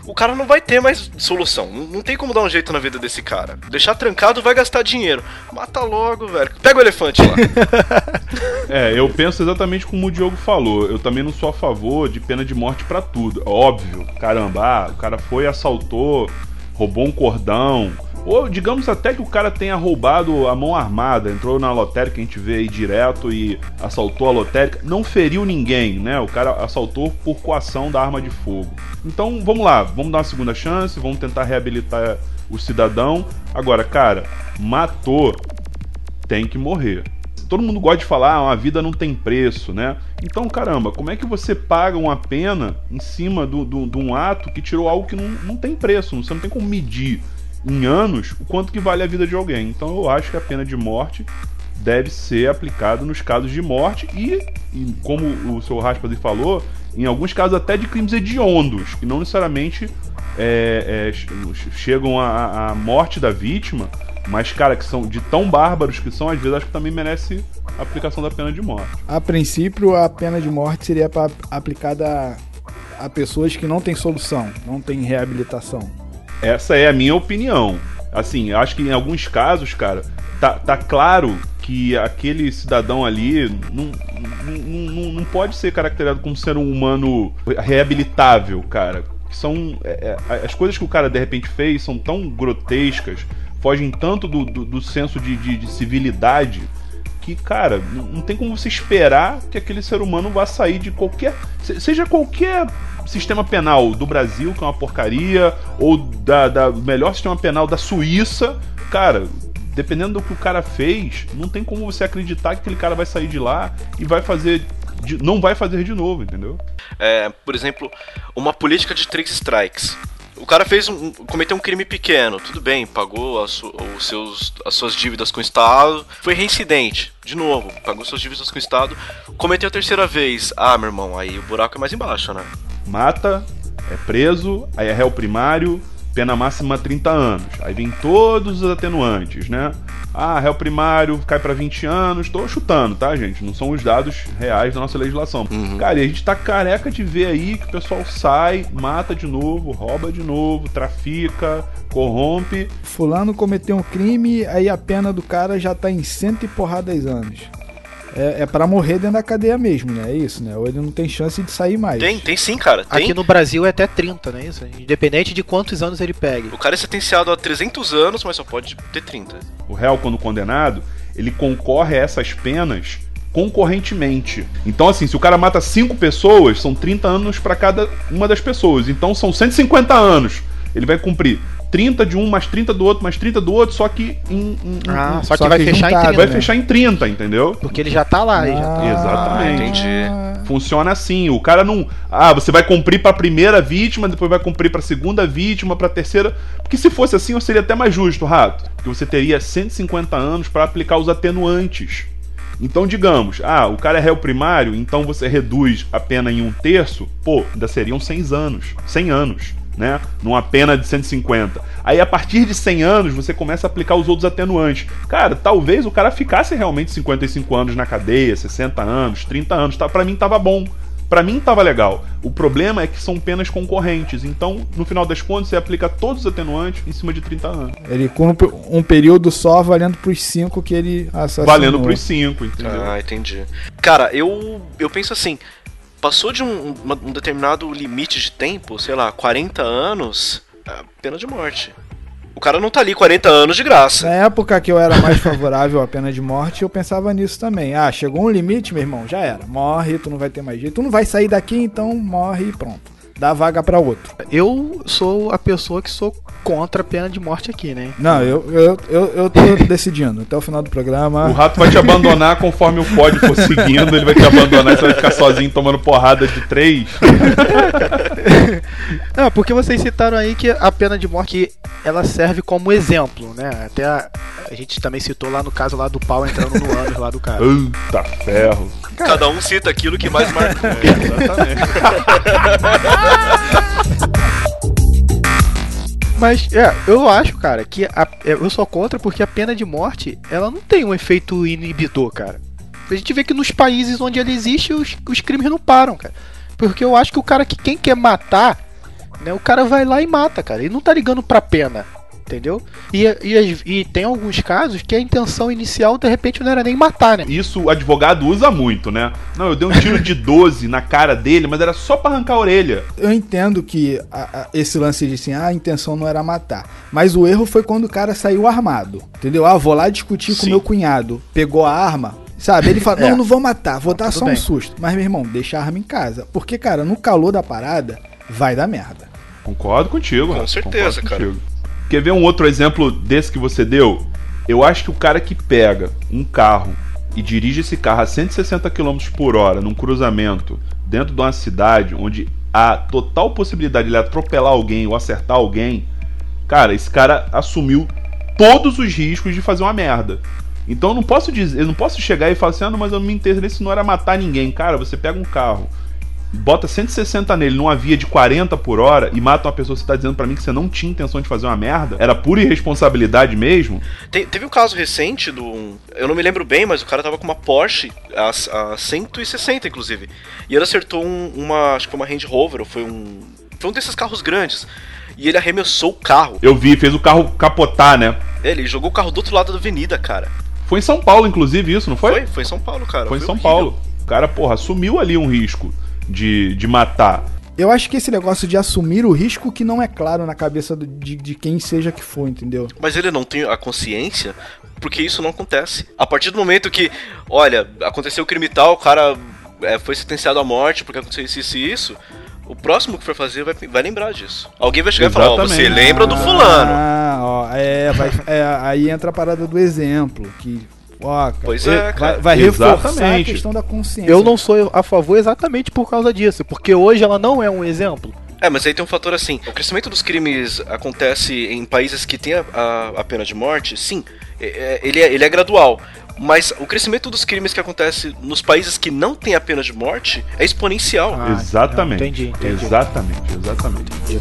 o cara não vai ter mais solução. Não, não, tem como dar um jeito na vida desse cara. Deixar trancado vai gastar dinheiro. Mata logo, velho. Pega o elefante lá. é, eu penso exatamente como o Diogo falou. Eu também não sou a favor de pena de morte para tudo. Óbvio. Caramba, ah, o cara foi, assaltou, roubou um cordão ou digamos até que o cara tenha roubado a mão armada, entrou na lotérica, a gente vê aí direto e assaltou a lotérica, não feriu ninguém, né? O cara assaltou por coação da arma de fogo. Então vamos lá, vamos dar uma segunda chance, vamos tentar reabilitar o cidadão. Agora, cara, matou, tem que morrer. Todo mundo gosta de falar, ah, uma vida não tem preço, né? Então, caramba, como é que você paga uma pena em cima de do, do, do, um ato que tirou algo que não, não tem preço? Você não tem como medir em anos o quanto que vale a vida de alguém. Então eu acho que a pena de morte deve ser aplicada nos casos de morte e, e como o seu Raspas falou, em alguns casos até de crimes hediondos, que não necessariamente é, é, chegam à, morte da vítima, mas, cara, que são de tão bárbaros que são, às vezes acho que também merece a aplicação da pena de morte. A princípio, a pena de morte seria aplicada a, a pessoas que não têm solução, não têm reabilitação. Essa é a minha opinião. Assim, acho que em alguns casos, cara, tá, tá claro que aquele cidadão ali não, não, não, não pode ser caracterizado como ser um humano reabilitável, cara. São. É, é, as coisas que o cara de repente fez são tão grotescas, fogem tanto do, do, do senso de, de, de civilidade que, cara, não tem como você esperar que aquele ser humano vá sair de qualquer. Seja qualquer sistema penal do Brasil, que é uma porcaria, ou da, da melhor sistema penal da Suíça, cara, dependendo do que o cara fez, não tem como você acreditar que aquele cara vai sair de lá e vai fazer. De, não vai fazer de novo, entendeu? É, por exemplo, uma política de três strikes. O cara fez um, cometeu um crime pequeno, tudo bem, pagou as, os seus, as suas dívidas com o Estado, foi reincidente, de novo, pagou suas dívidas com o Estado, cometeu a terceira vez. Ah, meu irmão, aí o buraco é mais embaixo, né? mata, é preso, aí é réu primário, pena máxima 30 anos. Aí vem todos os atenuantes, né? Ah, réu primário cai para 20 anos. Tô chutando, tá, gente? Não são os dados reais da nossa legislação. Uhum. Cara, e a gente tá careca de ver aí que o pessoal sai, mata de novo, rouba de novo, trafica, corrompe. Fulano cometeu um crime, aí a pena do cara já tá em cento e porradas anos. É, é para morrer dentro da cadeia mesmo, né? É isso, né? Ou ele não tem chance de sair mais. Tem, tem sim, cara. Tem. Aqui no Brasil é até 30, não é isso? Independente de quantos anos ele pegue. O cara é sentenciado a 300 anos, mas só pode ter 30. O réu, quando condenado, ele concorre a essas penas concorrentemente. Então, assim, se o cara mata cinco pessoas, são 30 anos para cada uma das pessoas. Então, são 150 anos. Ele vai cumprir 30 de um, mais 30 do outro, mais 30 do outro, só que em. em- Ah, em- só que só vai que fechar em juntado, 30. vai né? fechar em 30, entendeu? Porque ele já tá lá. ele já tá- Ah, Exatamente. entendi. Funciona assim, o cara não. Ah, você vai cumprir pra primeira vítima, depois vai cumprir pra segunda vítima, pra terceira. Porque se fosse assim, eu seria até mais justo, rato. Porque você teria 150 anos pra aplicar os atenuantes. Então, digamos, ah, o cara é réu primário, então você reduz a pena em um terço, pô, ainda seriam 100 anos. 100 anos, né? Numa pena de 150. Aí, a partir de 100 anos, você começa a aplicar os outros atenuantes. Cara, talvez o cara ficasse realmente 55 anos na cadeia, 60 anos, 30 anos. Tá? Pra mim tava bom. Pra mim tava legal. O problema é que são penas concorrentes. Então, no final das contas, você aplica todos os atenuantes em cima de 30 anos. Ele cumpre um período só valendo pros cinco que ele assassinou. Valendo pros 5, entendeu? Ah, entendi. Cara, eu, eu penso assim: passou de um, um determinado limite de tempo, sei lá, 40 anos, é pena de morte. O cara não tá ali 40 anos de graça. Na época que eu era mais favorável à pena de morte, eu pensava nisso também. Ah, chegou um limite, meu irmão, já era. Morre, tu não vai ter mais jeito. Tu não vai sair daqui, então morre e pronto. Dá vaga pra outro. Eu sou a pessoa que sou contra a pena de morte aqui, né? Não, eu, eu, eu, eu tô decidindo. Até o final do programa. O rato vai te abandonar conforme o pódio for seguindo, ele vai te abandonar e você vai ficar sozinho tomando porrada de três. Não, porque vocês citaram aí que a pena de morte ela serve como exemplo, né? Até a, a gente também citou lá no caso lá do pau entrando no ânus lá do cara. Puta ferro. Cada um cita aquilo que mais marcou. Exatamente. Mas é, eu acho, cara, que a- é, eu sou contra porque a pena de morte ela não tem um efeito inibidor, cara. A gente vê que nos países onde ela existe os, os crimes não param, cara. Porque eu acho que o cara que quem quer matar, né, o cara vai lá e mata, cara. Ele não tá ligando pra pena. Entendeu? E, e, e tem alguns casos que a intenção inicial, de repente, não era nem matar, né? Isso o advogado usa muito, né? Não, eu dei um tiro de 12 na cara dele, mas era só pra arrancar a orelha. Eu entendo que a- a- esse lance de assim, ah, a intenção não era matar. Mas o erro foi quando o cara saiu armado. Entendeu? Ah, vou lá discutir com Sim. meu cunhado. Pegou a arma. Sabe? Ele fala, É. não, não vou matar, vou dar tudo só um bem. susto. Mas, meu irmão, deixa a arma em casa. Porque, cara, no calor da parada, vai dar merda. Concordo contigo. Com certeza, cara. contigo. Quer ver um outro exemplo desse que você deu? Eu acho que o cara que pega um carro e dirige esse carro a 160 km por hora num cruzamento dentro de uma cidade onde há total possibilidade de ele atropelar alguém ou acertar alguém, cara, esse cara assumiu todos os riscos de fazer uma merda. Então eu não posso dizer, eu não posso chegar e falar assim, ah, não, mas eu não me interesse não era matar ninguém. Cara, você pega um carro, bota 160 nele numa via de 40 por hora e mata uma pessoa, você tá dizendo pra mim que você não tinha intenção de fazer uma merda? Era pura irresponsabilidade mesmo? Te- teve um caso recente do. Eu não me lembro bem, mas o cara tava com uma Porsche a, a 160, inclusive. E ele acertou um- uma. Acho que foi uma Range Rover, ou foi um. Foi um desses carros grandes. E ele arremessou o carro. Eu vi, fez o carro capotar, né? Ele jogou o carro do outro lado da avenida, cara. Foi em São Paulo, inclusive, isso, não foi? Foi? Foi em São Paulo, cara. Foi em São horrível. Paulo. O cara, porra, assumiu ali um risco de, de matar. Eu acho que esse negócio de assumir o risco que não é claro na cabeça do- de, de quem seja que for, entendeu? Mas ele não tem a consciência, porque isso não acontece. A partir do momento que, olha, aconteceu o crime tal, o cara é, foi sentenciado à morte porque aconteceu isso, isso e isso. O próximo que for fazer vai, vai lembrar disso. Alguém vai chegar e falar, ó, você Exatamente. lembra do fulano. Ah, ó, é, vai- é, aí entra a parada do exemplo, que, ó, Pois é, cara. vai, vai reforçar a questão da consciência. Eu não sou a favor exatamente por causa disso, porque hoje ela não é um exemplo. É, mas aí tem um fator assim: o crescimento dos crimes acontece em países que têm a, a- a pena de morte, sim, é- é- ele, é, ele é gradual. Mas o crescimento dos crimes que acontece nos países que não têm a pena de morte é exponencial. Ah, exatamente. não, entendi, entendi. Exatamente, exatamente.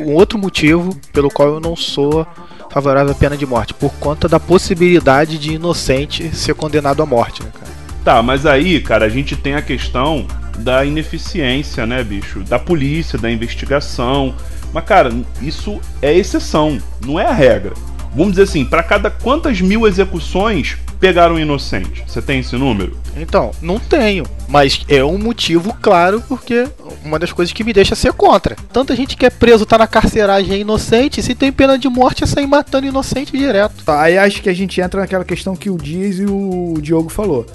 Um outro motivo pelo qual eu não sou favorável à pena de morte, por conta da possibilidade de inocente ser condenado à morte, né, cara? Tá, mas aí, cara, a gente tem a questão da ineficiência, né, bicho? Da polícia, da investigação. Mas, cara, isso é exceção, não é a regra. Vamos dizer assim, para cada quantas mil execuções pegaram um inocente? Você tem esse número? Então, não tenho. Mas é um motivo claro, porque uma das coisas que me deixa ser contra. Tanta gente que é preso, tá na carceragem é inocente, se tem pena de morte é sair matando inocente direto. Tá, Aí acho que a gente entra naquela questão que o Dias e o Diogo falou.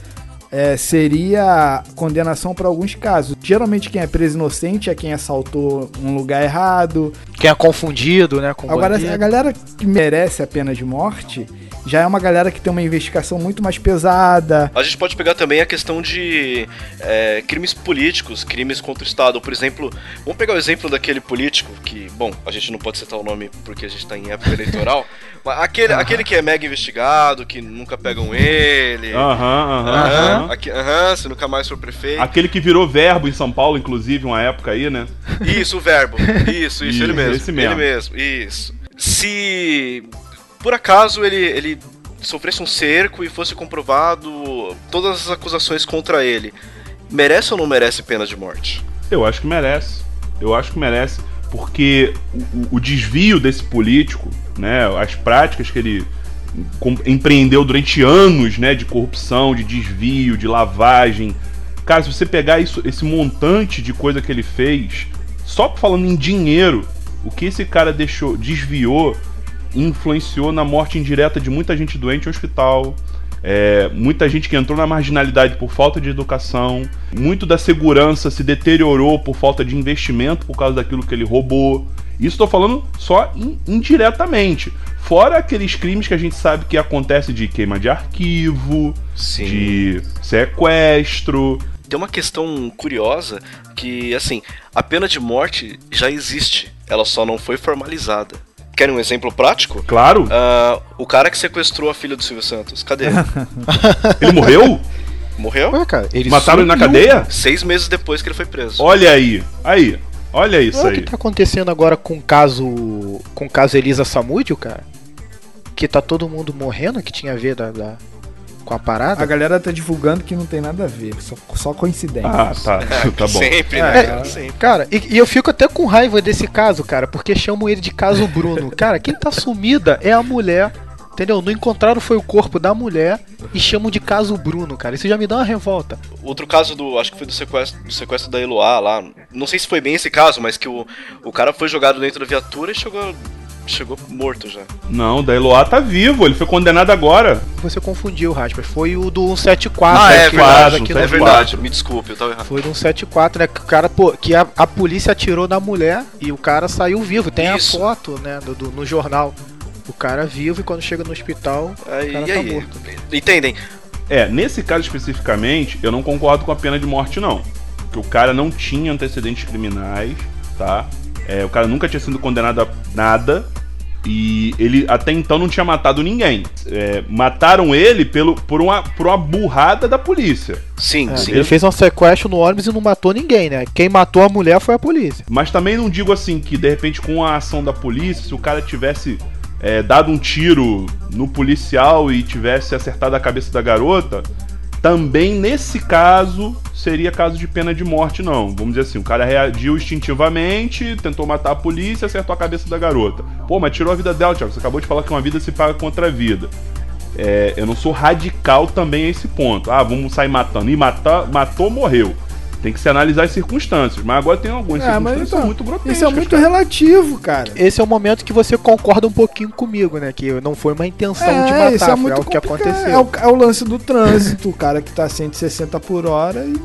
É, seria condenação para alguns casos. Geralmente quem é preso inocente é quem assaltou um lugar errado. Quem é confundido, né? Com Agora, bandido. a galera que merece a pena de morte já é uma galera que tem uma investigação muito mais pesada. A gente pode pegar também a questão de é, crimes políticos, crimes contra o Estado. Por exemplo, vamos pegar o exemplo daquele político que, bom, a gente não pode citar o nome porque a gente tá em época eleitoral, mas aquele, aquele que é mega investigado, que nunca pegam ele. Aham, aham. Aham, se nunca mais for prefeito. Aquele que virou verbo em São Paulo, inclusive, uma época aí, né? Isso, o verbo. Isso, isso, ele Isso, mesmo. esse mesmo. Ele mesmo, isso. Se por acaso ele, ele sofresse um cerco e fosse comprovado todas as acusações contra ele, merece ou não merece pena de morte? Eu acho que merece. Eu acho que merece. Porque o, o- desvio desse político, né? As práticas que ele empreendeu durante anos, né? De corrupção, de desvio, de lavagem. Cara, se você pegar isso, esse montante de coisa que ele fez, só falando em dinheiro, o que esse cara deixou, desviou, influenciou na morte indireta de muita gente doente em hospital, é, muita gente que entrou na marginalidade por falta de educação, muito da segurança se deteriorou por falta de investimento por causa daquilo que ele roubou. Isso estou falando só in- indiretamente. Fora aqueles crimes que a gente sabe que acontece de queima de arquivo, Sim. de sequestro. Tem uma questão curiosa que, assim, a pena de morte já existe, ela só não foi formalizada. Querem um exemplo prático? Claro, Ah, o cara que sequestrou a filha do Silvio Santos, cadê? ele? ele morreu? Morreu? Ué, cara, ele Mataram ele na cadeia? Seis meses depois que ele foi preso. Olha aí, aí, olha isso Olha o que aí. tá acontecendo agora com o caso. Com o caso Elisa Samúdio, cara. Que tá todo mundo morrendo, que tinha a ver da, da- com a parada. A galera tá divulgando que não tem nada a ver, só, só coincidência. Ah, tá, tá bom. Sempre, É, né? é. Sempre. Cara, e, e eu fico até com raiva desse caso, cara, porque chamam ele de caso Bruno. Cara, quem tá sumida é a mulher, entendeu? Não encontraram foi o corpo da mulher e chamam de caso Bruno, cara. Isso já me dá uma revolta. Outro caso do. Acho que foi do sequestro, do sequestro da Eloá lá. Não sei se foi bem esse caso, mas que o, o cara foi jogado dentro da viatura e chegou. Chegou morto já. Não, o da Eloá tá vivo, ele foi condenado agora. Você confundiu, Raspas. Foi o do 174. Ah, é que verdade. aqui no É 174. verdade. Me desculpe, eu tava errado. Foi de um 74, né? Que o cara, pô, que a, a polícia atirou na mulher e o cara saiu vivo. Tem Isso. a foto, né, do, do- no jornal. O cara vivo e quando chega no hospital, Aí, o cara e tá aí? morto. Entendem? É, nesse caso especificamente, eu não concordo com a pena de morte, não. Porque o cara não tinha antecedentes criminais, tá? É, o cara nunca tinha sido condenado a nada. E ele até então não tinha matado ninguém. É, mataram ele pelo, por, uma, por uma burrada da polícia. Sim, É, sim. ele fez um sequestro no ônibus e não matou ninguém, né? Quem matou a mulher foi a polícia. Mas também não digo assim que de repente com a ação da polícia, se o cara tivesse é, dado um tiro no policial e tivesse acertado a cabeça da garota, também nesse caso seria caso de pena de morte, não. Vamos dizer assim, o cara reagiu instintivamente, tentou matar a polícia, acertou a cabeça da garota. Pô, mas tirou a vida dela, Thiago. Você acabou de falar que uma vida se paga contra a vida. É, eu não sou radical também a esse ponto. Ah, vamos sair matando. E matar, matou, morreu. Tem que se analisar as circunstâncias. Mas agora tem algumas É, circunstâncias então, muito grotescas. Isso é muito cara. relativo, cara. Esse é o momento que você concorda um pouquinho comigo, né? Que não foi uma intenção de É, matar, isso é foi muito algo que aconteceu. É o, é o lance do trânsito, o cara que tá 160 por hora e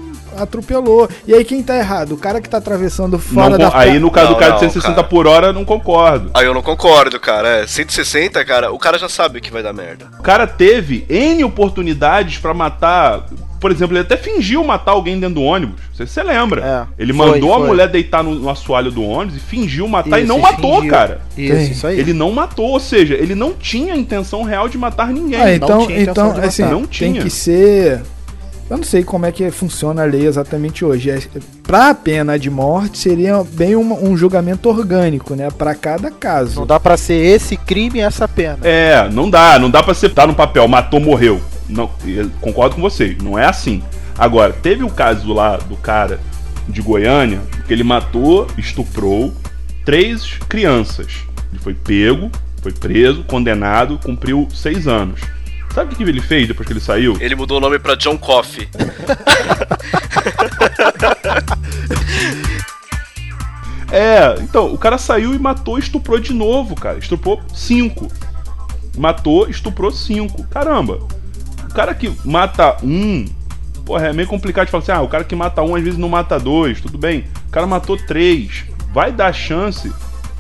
atropelou. E aí quem tá errado? O cara que tá atravessando fora Não da aí no caso Não, do cara de não, 160 cara. por hora, não concordo. Aí eu não concordo, cara. É, 160, cara, o cara já sabe que vai dar merda. O cara teve N oportunidades pra matar. Por exemplo, ele até fingiu matar alguém dentro do ônibus. Você se lembra? É, ele foi, mandou a foi. mulher deitar no, no assoalho do ônibus e fingiu matar e Isso, não e matou, fingiu. cara. Isso, Tem. isso aí. Ele não matou, ou seja, ele não tinha a intenção real de matar ninguém. Ah, então, tinha intenção então de assim, matar. Não tem tinha. que ser. Eu não sei como é que funciona a lei exatamente hoje. É, pra pena de morte seria bem uma- um julgamento orgânico, né? Pra cada caso. Não dá pra ser esse crime e essa pena. É, não dá, não dá pra você estar no papel, matou, morreu. Não, eu concordo com vocês, não é assim. Agora, teve o caso lá do cara de Goiânia, que ele matou, estuprou três crianças. Ele foi pego, foi preso, condenado, cumpriu seis anos. Sabe o que ele fez depois que ele saiu? Ele mudou o nome pra John Coffey. É, então, o cara saiu e matou e estuprou de novo, cara. Estuprou cinco. Matou, estuprou cinco. Caramba. O cara que mata um. Porra, é meio complicado de falar assim, ah, o cara que mata um às vezes não mata dois, tudo bem. O cara matou três. Vai dar chance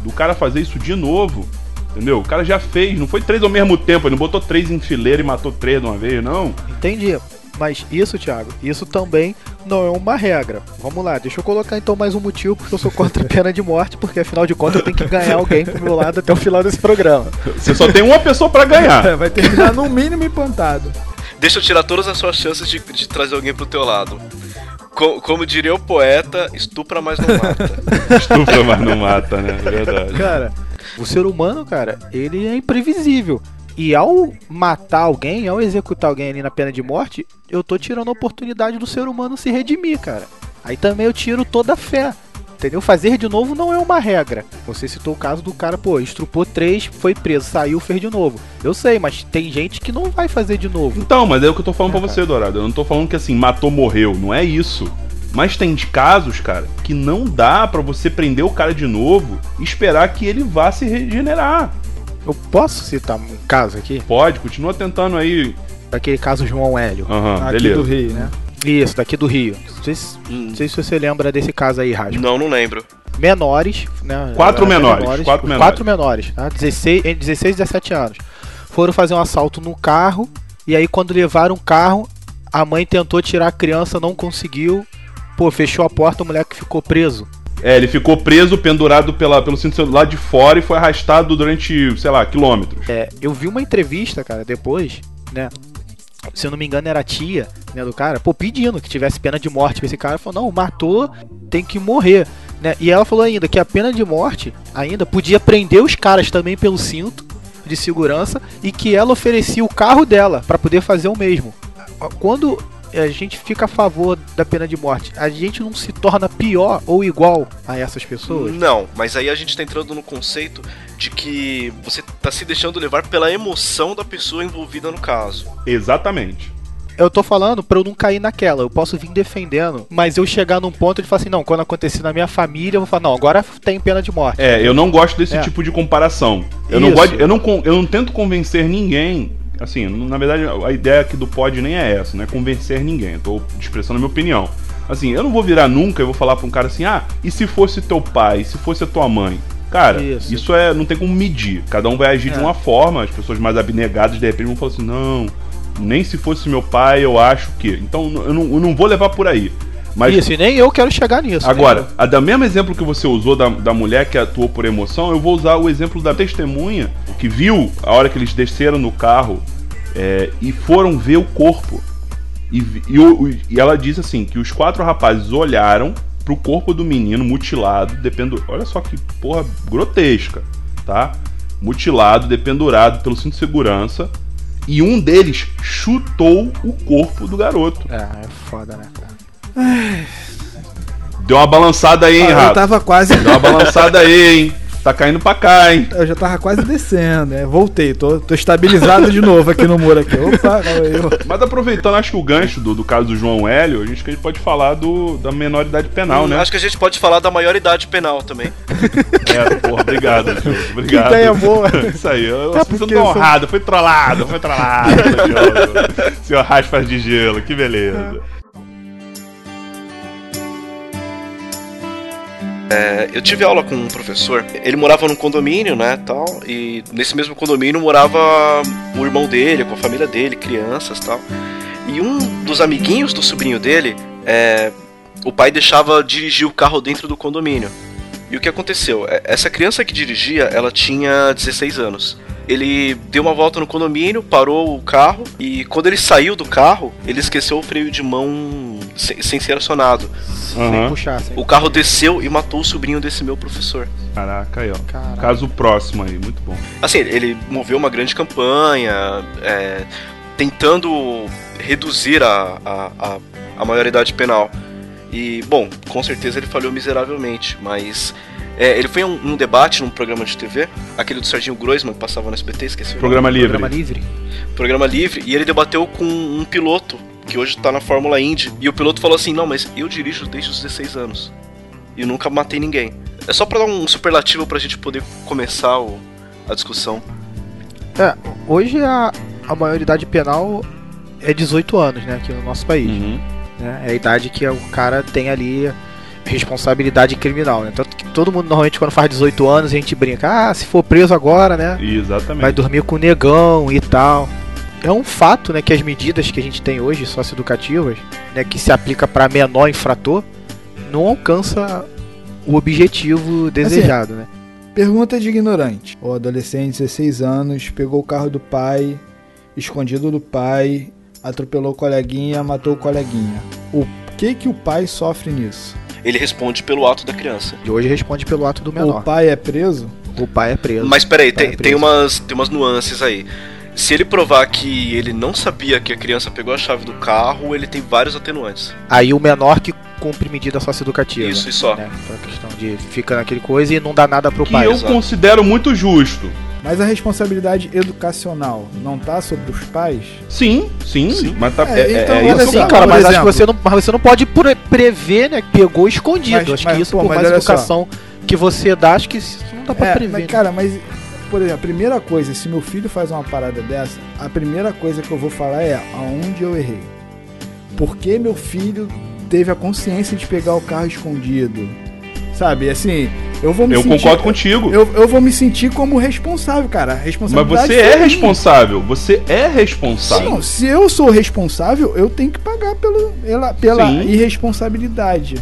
do cara fazer isso de novo. Entendeu? O cara já fez, não foi três ao mesmo tempo, ele não botou três em fileira e matou três de uma vez, não. Entendi. Mas isso, Thiago, isso também não é uma regra. Vamos lá, deixa eu colocar então mais um motivo porque eu sou contra a pena de morte, porque afinal de contas eu tenho que ganhar alguém pro meu lado até o final desse programa. Você só tem uma pessoa pra ganhar. É, vai terminar no mínimo empantado. Deixa eu tirar todas as suas chances de, de trazer alguém pro teu lado. Co- como diria o poeta, estupra, mas não mata. Estupra, mas não mata, né? É verdade. Cara, o ser humano, cara, ele é imprevisível. E ao matar alguém, ao executar alguém ali na pena de morte, eu tô tirando a oportunidade do ser humano se redimir, cara. Aí também eu tiro toda a fé. Entendeu? Fazer de novo não é uma regra. Você citou o caso do cara, pô, estrupou três, foi preso, saiu, fez de novo. Eu sei, mas tem gente que não vai fazer de novo. Então, mas é o que eu tô falando É, pra você, Dourado. Eu não tô falando que assim, matou, morreu. Não é isso. Mas tem casos, cara, que não dá pra você prender o cara de novo e esperar que ele vá se regenerar. Eu posso citar um caso aqui? Pode, continua tentando aí. Daquele caso João Hélio. Aham, Aqui beleza. do Rio, né? Isso, daqui do Rio. Não sei se, Hum, não sei se você lembra desse caso aí, Rasmo. não, não lembro. menores, né? Quatro até menores, quatro os menores. Quatro menores, tá? 16, entre 16 e 17 anos. Foram fazer um assalto no carro, e aí quando levaram o carro, a mãe tentou tirar a criança, não conseguiu. Pô, fechou a porta, o moleque ficou preso. É, ele ficou preso, pendurado pela, pelo cinto lá de fora e foi arrastado durante, sei lá, quilômetros. É, eu vi uma entrevista, cara, depois, né? Se eu não me engano, era a tia né, do cara, pô, pedindo que tivesse pena de morte pra esse cara. Falou, não, matou, tem que morrer. Né? E ela falou ainda que a pena de morte ainda podia prender os caras também pelo cinto de segurança e que ela oferecia o carro dela pra poder fazer o mesmo. Quando a gente fica a favor da pena de morte, a gente não se torna pior ou igual a essas pessoas? Não, mas aí a gente tá entrando no conceito de que você tá se deixando levar pela emoção da pessoa envolvida no caso. Exatamente. Eu tô falando pra eu não cair naquela. Eu posso vir defendendo, mas eu chegar num ponto de falar assim, não, quando acontecer na minha família, eu vou falar, não, agora tem pena de morte. É, eu não gosto desse É. tipo de comparação. Eu não Isso. gosto, eu não, eu não tento convencer ninguém. Assim, na verdade, a ideia aqui do pod nem é essa, não é convencer ninguém. Eu tô expressando a minha opinião. Assim, eu não vou virar nunca e vou falar pra um cara assim, ah, e se fosse teu pai, e se fosse a tua mãe? Cara, Isso. isso, é. não tem como medir. Cada um vai agir de É. uma forma, as pessoas mais abnegadas de repente vão falar assim, não, nem se fosse meu pai, eu acho que. Então eu não, eu não vou levar por aí. Mas Isso, e nem eu quero chegar nisso. Agora, a da mesmo exemplo que você usou da, da mulher que atuou por emoção, eu vou usar o exemplo da testemunha que viu a hora que eles desceram no carro é, e foram ver o corpo. E, e e ela disse assim: que os quatro rapazes olharam pro corpo do menino mutilado, dependo. Olha só que porra grotesca, tá? Mutilado, dependurado pelo cinto de segurança. E um deles chutou o corpo do garoto. É, é foda, né, cara? Deu uma balançada aí, hein, Ah, eu tava quase. Dá uma balançada aí, hein? Tá caindo pra cá, hein? Eu já tava quase descendo, né? Voltei, tô, tô estabilizado de novo aqui no muro aqui. Opa, calma aí, eu- Mas aproveitando, acho que o gancho do, do caso do João Hélio, a gente, que a gente pode falar do, da menoridade penal, né? Acho que a gente pode falar da maioridade penal também. É, porra, obrigado, Diogo, Obrigado. ideia boa. Isso aí, eu É porque sendo eu sou- honrado, fui trollado, fui trollado. Senhor Raspas de Gelo, que beleza. É, eu tive aula com um professor, ele morava num condomínio, né, tal, e nesse mesmo condomínio morava o irmão dele, com a família dele, crianças, tal. E um dos amiguinhos do sobrinho dele, é, o pai deixava dirigir o carro dentro do condomínio. E o que aconteceu? É, Essa criança que dirigia, ela tinha 16 anos. Ele deu uma volta no condomínio, parou o carro e quando ele saiu do carro, ele esqueceu o freio de mão sem, sem ser acionado. Sem Aham. puxar, sem O carro desceu e matou o sobrinho desse meu professor. Caraca, aí, ó. Caralho. Caso próximo aí, muito bom. Assim, ele moveu uma grande campanha, é, tentando reduzir a, a, a, a maioridade penal. E, bom, com certeza ele falhou miseravelmente, mas é, ele foi em um, um, debate num programa de TV, aquele do Serginho Groisman que passava no SBT, esqueci Programa o nome. Programa livre. Programa livre, e ele debateu com um piloto que hoje tá na Fórmula Indy. E o piloto falou assim: Não, mas eu dirijo desde os 16 anos. E nunca matei ninguém. É só pra dar um superlativo pra gente poder começar o, a discussão. É, hoje a, a maioridade penal é 18 anos, né, aqui no nosso país. Uhum. Né? É a idade que o cara tem ali responsabilidade criminal, né? Tanto que todo mundo normalmente quando faz 18 anos a gente brinca, ah, se for preso agora, né? Exatamente. Vai dormir com o negão e tal. É um fato, né, que as medidas que a gente tem hoje socioeducativas, né, que se aplica para menor infrator, não alcança o objetivo desejado, né? Pergunta de ignorante. O adolescente, 16 anos, pegou o carro do pai, escondido do pai, atropelou o coleguinha, matou o coleguinha. O que que o pai sofre nisso? Ele responde pelo ato da criança. De hoje responde pelo ato do O menor. pai é preso? O pai é preso. Mas peraí, Pai é tem, tem, umas, tem umas nuances aí. Se ele provar que ele não sabia que a criança pegou a chave do carro, ele tem vários atenuantes. Aí o menor que cumpre medida socioeducativa. Isso e só. Né? Então a questão de fica naquele coisa e não dá nada pro Que pai. eu exato. considero muito justo. Mas a responsabilidade educacional não tá sobre os pais? Sim, sim, Sim. mas tá. É, É, então, é, olha isso só, que eu Sim, cara, mas acho que exemplo- você não, mas você não pode pre- prever, né? que Pegou escondido. Mas- acho mas, que isso, pô, por mais olha só. educação que você dá, acho que isso não dá pra É, prever. mas né? cara, mas por exemplo, a primeira coisa, se meu filho faz uma parada dessa, a primeira coisa que eu vou falar é aonde eu errei. Por que meu filho teve a consciência de pegar o carro escondido? Sabe, assim, eu vou me Eu sentir concordo contigo. Eu, eu vou me sentir como responsável, cara. A Mas você foi é minha. responsável. Você é responsável. Não, se eu sou responsável, eu tenho que pagar pelo, pela, pela Sim. irresponsabilidade.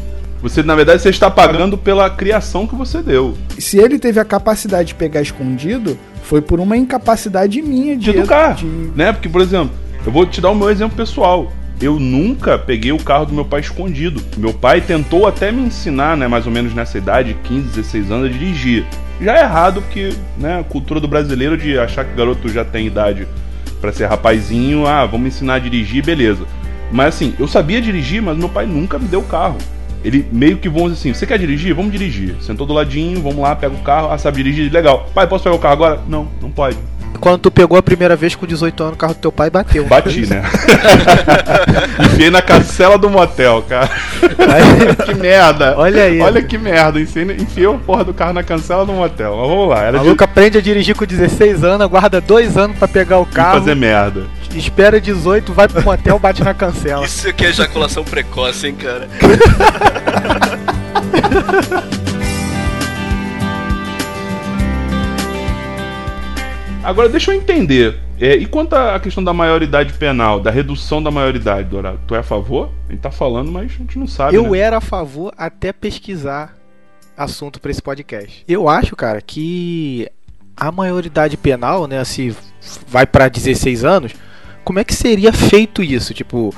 Você, na verdade, você está pagando pela criação que você deu. Se ele teve a capacidade de pegar escondido, foi por uma incapacidade minha de, De educar. de- Né? Porque, por exemplo, eu vou te dar o meu exemplo pessoal. Eu nunca peguei o carro do meu pai escondido. Meu pai tentou até me ensinar, né, mais ou menos nessa idade, 15, 16 anos, a dirigir. Já é errado, porque, né, a cultura do brasileiro de achar que o garoto já tem idade pra ser rapazinho, ah, vamos ensinar a dirigir, beleza. Mas assim, eu sabia dirigir, mas meu pai nunca me deu o carro. Ele meio que vão assim, você quer dirigir? Vamos dirigir. Sentou do ladinho, vamos lá, pega o carro, ah, sabe dirigir? Legal. Pai, posso pegar o carro agora? Não, não pode. Quando tu pegou a primeira vez com 18 anos, o carro do teu pai bateu. Bati, né? Enfiei na cancela do motel, cara. que merda. Olha aí. Olha que merda. Enfiei, a porra do carro na cancela do motel. Mas vamos lá. Era O de, maluco aprende a dirigir com 16 anos, aguarda dois anos pra pegar o carro, fazer merda. espera 18, vai pro motel, bate na cancela. Isso aqui é ejaculação precoce, hein, cara? Agora, deixa eu entender. É, e quanto à questão da maioridade penal, da redução da maioridade, Dourado? Tu é a favor? A gente tá falando, mas a gente não sabe. Eu né? era a favor até pesquisar assunto pra esse podcast. Eu acho, cara, que a maioridade penal, né, se vai pra 16 anos, como é que seria feito isso? Tipo,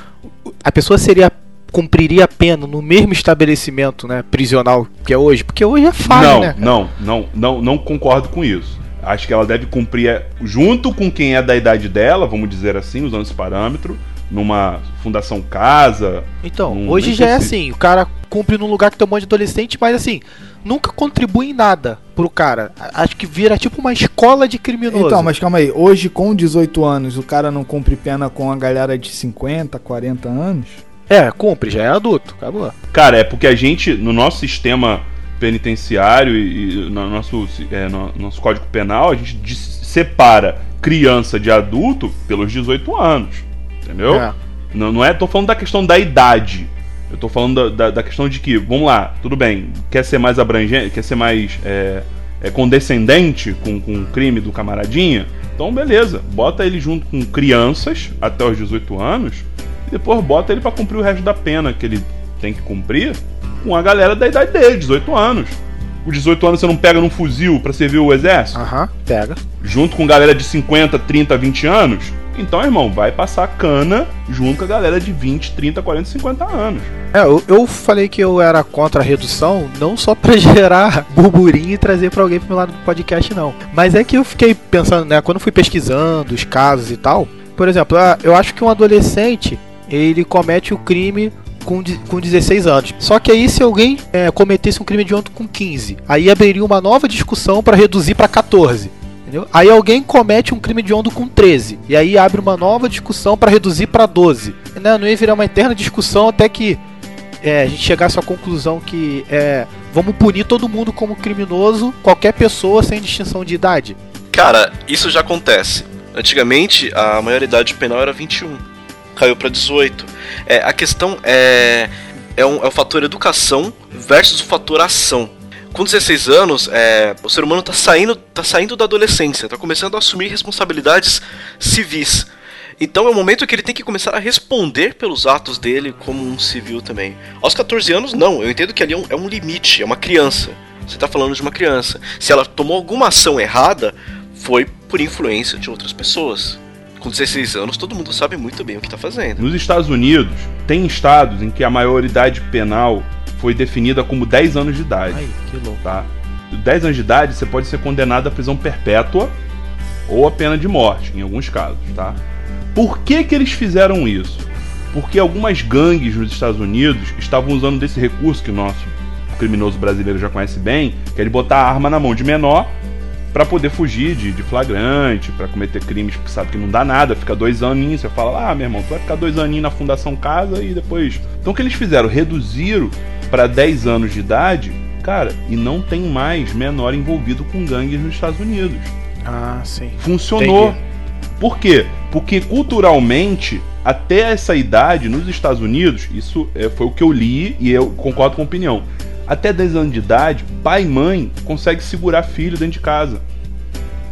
a pessoa seria cumpriria a pena no mesmo estabelecimento, né, prisional que é hoje? Porque hoje é fácil, não, né? não, não, não, não concordo com isso. Acho que ela deve cumprir é, junto com quem é da idade dela, vamos dizer assim, usando esse parâmetro, numa fundação casa. Então, Não- hoje já é assim, o cara cumpre num lugar que tem um monte de adolescente, mas assim, nunca contribui em nada pro cara. Acho que vira tipo uma escola de criminoso. Então, mas calma aí. Hoje, com 18 anos, o cara não cumpre pena com a galera de 50, 40 anos? É, cumpre, já é adulto, acabou. Cara, é porque a gente, no nosso sistema penitenciário e, e no nosso, é, no nosso código penal, a gente separa criança de adulto pelos 18 anos. Entendeu? É. Não, não é, tô falando da questão da idade. Eu tô falando da, da, da questão de que, vamos lá, tudo bem, quer ser mais abrangente, quer ser mais é, é, condescendente com, com o crime do camaradinha? Então, beleza, bota ele junto com crianças até os 18 anos e depois bota ele pra cumprir o resto da pena que ele tem que cumprir com a galera da idade dele, 18 anos. Com 18 anos você não pega num fuzil pra servir o exército? Aham, pega. junto com galera de 50, 30, 20 anos, então, irmão, vai passar cana junto com a galera de 20, 30, 40, 50 anos. É, eu, eu falei que eu era contra a redução, não só pra gerar burburinho e trazer pra alguém pro meu lado do podcast, não. Mas é que eu fiquei pensando, né, quando eu fui pesquisando os casos e tal, Por exemplo, ah, eu acho que um adolescente ele comete o crime com, com 16 anos. Só que aí, se alguém é, cometesse um crime de ontem com 15, aí abriria uma nova discussão para reduzir para 14. Entendeu? Aí alguém comete um crime de ondo com 13. E aí abre uma nova discussão para reduzir para 12. Né? Não ia virar uma eterna discussão até que é, a gente chegasse à conclusão que é, vamos punir todo mundo como criminoso, qualquer pessoa sem distinção de idade. Cara, isso já acontece. Antigamente, a maioridade penal era 21. Caiu pra 18. É, a questão é, é, um- é o fator educação versus o fator ação. Com 16 anos, é, o ser humano tá saindo, tá saindo da adolescência, tá começando a assumir responsabilidades civis. Então é o momento que ele tem que começar a responder pelos atos dele como um civil também. Aos 14 anos, não. Eu entendo que ali é um, é um limite, é uma criança. Você tá falando de uma criança. Se ela tomou alguma ação errada, foi por influência de outras pessoas. Com 16 anos, todo mundo sabe muito bem o que tá fazendo. Nos Estados Unidos, tem estados em que a maioridade penal foi definida como 10 anos de idade. Ai, que louco. tá? 10 anos de idade, você pode ser condenado à prisão perpétua ou à pena de morte, em alguns casos, tá? Por que que eles fizeram isso? Porque algumas gangues nos Estados Unidos estavam usando desse recurso que o nosso criminoso brasileiro já conhece bem, que é de botar a arma na mão de menor para poder fugir de, de flagrante, para cometer crimes que sabe que não dá nada, fica dois aninhos, você fala, ah, meu irmão, tu vai ficar dois aninhos na Fundação Casa e depois. Então o que eles fizeram? Reduziram para 10 anos de idade, cara, e não tem mais menor envolvido com gangues nos Estados Unidos. Ah, sim. Funcionou. Entendi. Por quê? Porque culturalmente, até essa idade, nos Estados Unidos, isso é, foi o que eu li e eu concordo com a opinião. Até 10 anos de idade, pai e mãe consegue segurar filho dentro de casa.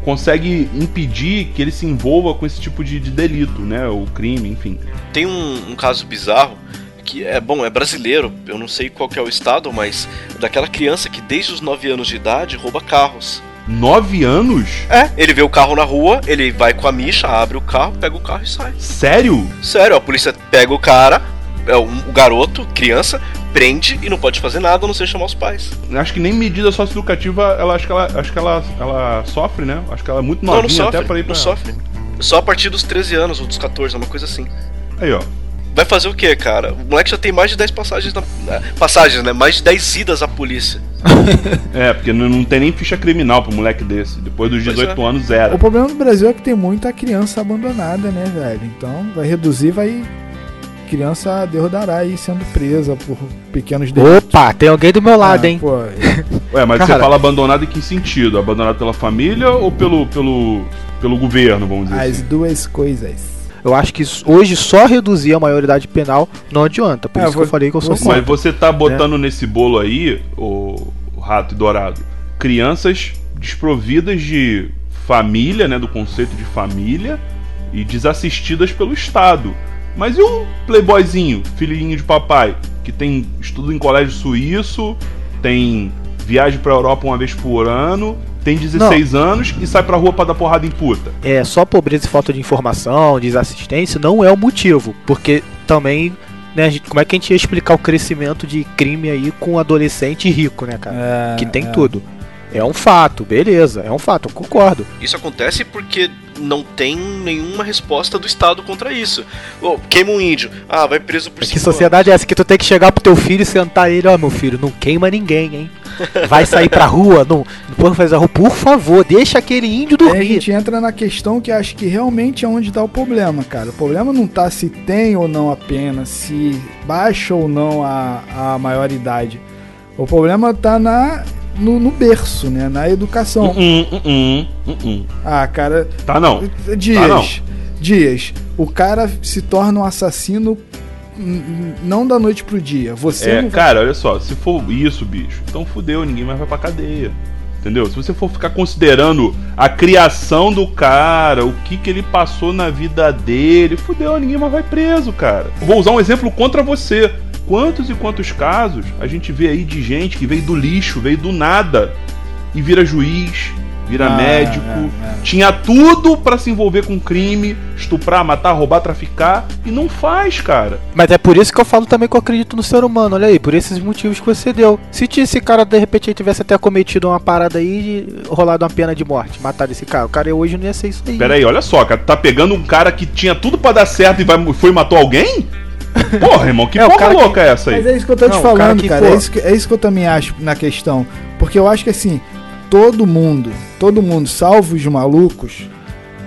Consegue impedir que ele se envolva com esse tipo de, de delito, né? O crime, enfim. Tem um, um caso bizarro que é bom, é brasileiro, eu não sei qual que é o estado, mas daquela criança que desde os 9 anos de idade rouba carros. Nove anos? É, ele vê o carro na rua, ele vai com a micha, abre o carro, pega o carro e sai. Sério? Sério, a polícia pega o cara, é, o garoto, criança, prende e não pode fazer nada a não ser chamar os pais. Acho que nem medida socioeducativa, ela acho que ela acho que ela, ela sofre, né? Acho que ela é muito Não, novinha não sofre, até para ir não pra sofre. Só a partir dos 13 anos ou dos 14, uma coisa assim. Aí, ó. Vai fazer o que, cara? O moleque já tem mais de 10 passagens na. Passagens, né? Mais de 10 idas à polícia. É, porque não, não tem nem ficha criminal pro moleque desse. Depois dos Pois 18 é. anos, zero. O problema do Brasil é que tem muita criança abandonada, né, velho? Então vai reduzir, vai. Criança derrodará aí sendo presa por pequenos delitos. Opa, tem alguém do meu lado, Ah, hein? Pô, Ué, mas você Cara- fala abandonado em que sentido? Abandonado pela família ou pelo, pelo, pelo governo, vamos dizer as assim? duas coisas. Eu acho que hoje só reduzir a maioridade penal não adianta. Por É, isso que vou- eu falei que eu sou você- Mas contra. você tá botando nesse bolo aí, o, o rato e dourado, crianças desprovidas de família, né? Do conceito de família e desassistidas pelo Estado. Mas e o playboyzinho, filhinho de papai, que tem estudo em colégio suíço, tem viagem pra Europa uma vez por ano, tem 16 anos e sai pra rua pra dar porrada em puta? É, só pobreza e falta de informação, desassistência não é o motivo. Porque também, né, a gente- como é que a gente ia explicar o crescimento de crime aí com um adolescente rico, né, cara? É, que tem é. tudo. É um fato, beleza, é um fato, eu concordo. Isso acontece porque não tem nenhuma resposta do Estado contra isso. Ô, queima um índio. Ah, vai preso por Mas que sociedade é essa que tu tem que chegar pro teu filho e sentar ele, ó, meu filho, não queima ninguém, hein? Vai sair pra rua, não, depois fazer a rua, por favor, deixa aquele índio Aí a dormir. gente entra na questão que acho que realmente é onde tá o problema, cara. O problema não tá se tem ou não a pena, se baixa ou não a, a maioridade. O problema tá na, no, no berço, né? Na educação. Hum, hum, hum, hum, hum. Ah, cara, Tá não. Dias. Tá, não. Dias. O cara se torna um assassino hum, não da noite pro dia. Você É, vai... cara, olha só, se for isso, bicho, então fudeu, ninguém mais vai pra cadeia. Entendeu? Se você for ficar considerando a criação do cara, o que que ele passou na vida dele, fudeu, ninguém mais vai preso, cara. Vou usar um exemplo contra você. Quantos e quantos casos a gente vê aí de gente que veio do lixo, veio do nada e vira juiz, vira Ah, médico, é, é. tinha tudo pra se envolver com crime, estuprar, matar, roubar, traficar e não faz, cara. Mas é por isso que eu falo também que eu acredito no ser humano, olha aí, por esses motivos que você deu. Se esse cara de repente tivesse até cometido uma parada aí e rolado uma pena de morte, matado esse cara, o cara hoje não ia ser isso aí. Pera aí, olha só, cara, tá pegando um cara que tinha tudo pra dar certo e vai, foi e matou alguém? Porra, irmão, que É, porra cara que- louca é essa aí? Mas é isso que eu tô te Não, cara falando, cara. for- É, isso que, é isso que eu também acho na questão. Porque eu acho que assim, todo mundo, todo mundo, salvo os malucos,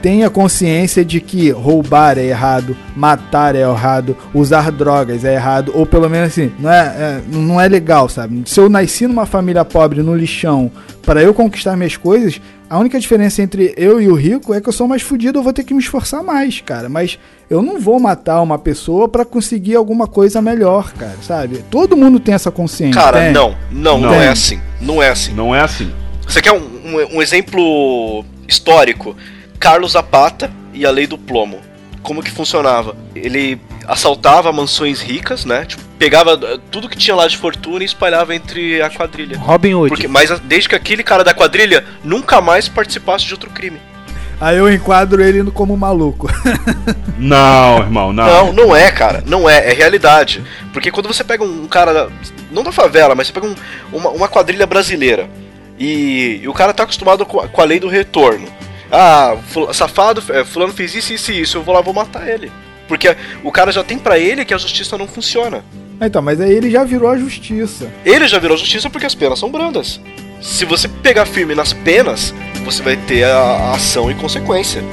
tem a consciência de que roubar é errado, matar é errado, usar drogas é errado, ou pelo menos assim, não é, é- não é legal, sabe? Se eu nasci numa família pobre, no lixão, para eu conquistar minhas coisas, a única diferença entre eu e o rico é que eu sou mais fudido, eu vou ter que me esforçar mais, cara. Mas eu não vou matar uma pessoa para conseguir alguma coisa melhor, cara, sabe? Todo mundo tem essa consciência. Cara, tem. não, não, não, Não. é assim. Não é assim. Não é assim. Você quer um, um- um exemplo histórico? Carlos Zapata e a lei do plomo. Como que funcionava? Ele assaltava mansões ricas, né? Tipo, pegava eh, tudo que tinha lá de fortuna e espalhava entre a quadrilha. Robin Hood. Porque, mas desde que aquele cara da quadrilha nunca mais participasse de outro crime. Aí eu enquadro ele como maluco. Não, irmão, não. Não, não é, cara. Não é, é realidade. Porque quando você pega um cara, da- não da favela, mas você pega um- uma, uma quadrilha brasileira e, e o cara tá acostumado com a, com a lei do retorno. Ah, safado, é, fulano fez isso, isso e isso, eu vou lá, vou matar ele. Porque o cara já tem pra ele que a justiça não funciona. Então, mas aí ele já virou a justiça. Ele já virou justiça porque as penas são brandas. Se você pegar firme nas penas, você vai ter a, a ação e consequência.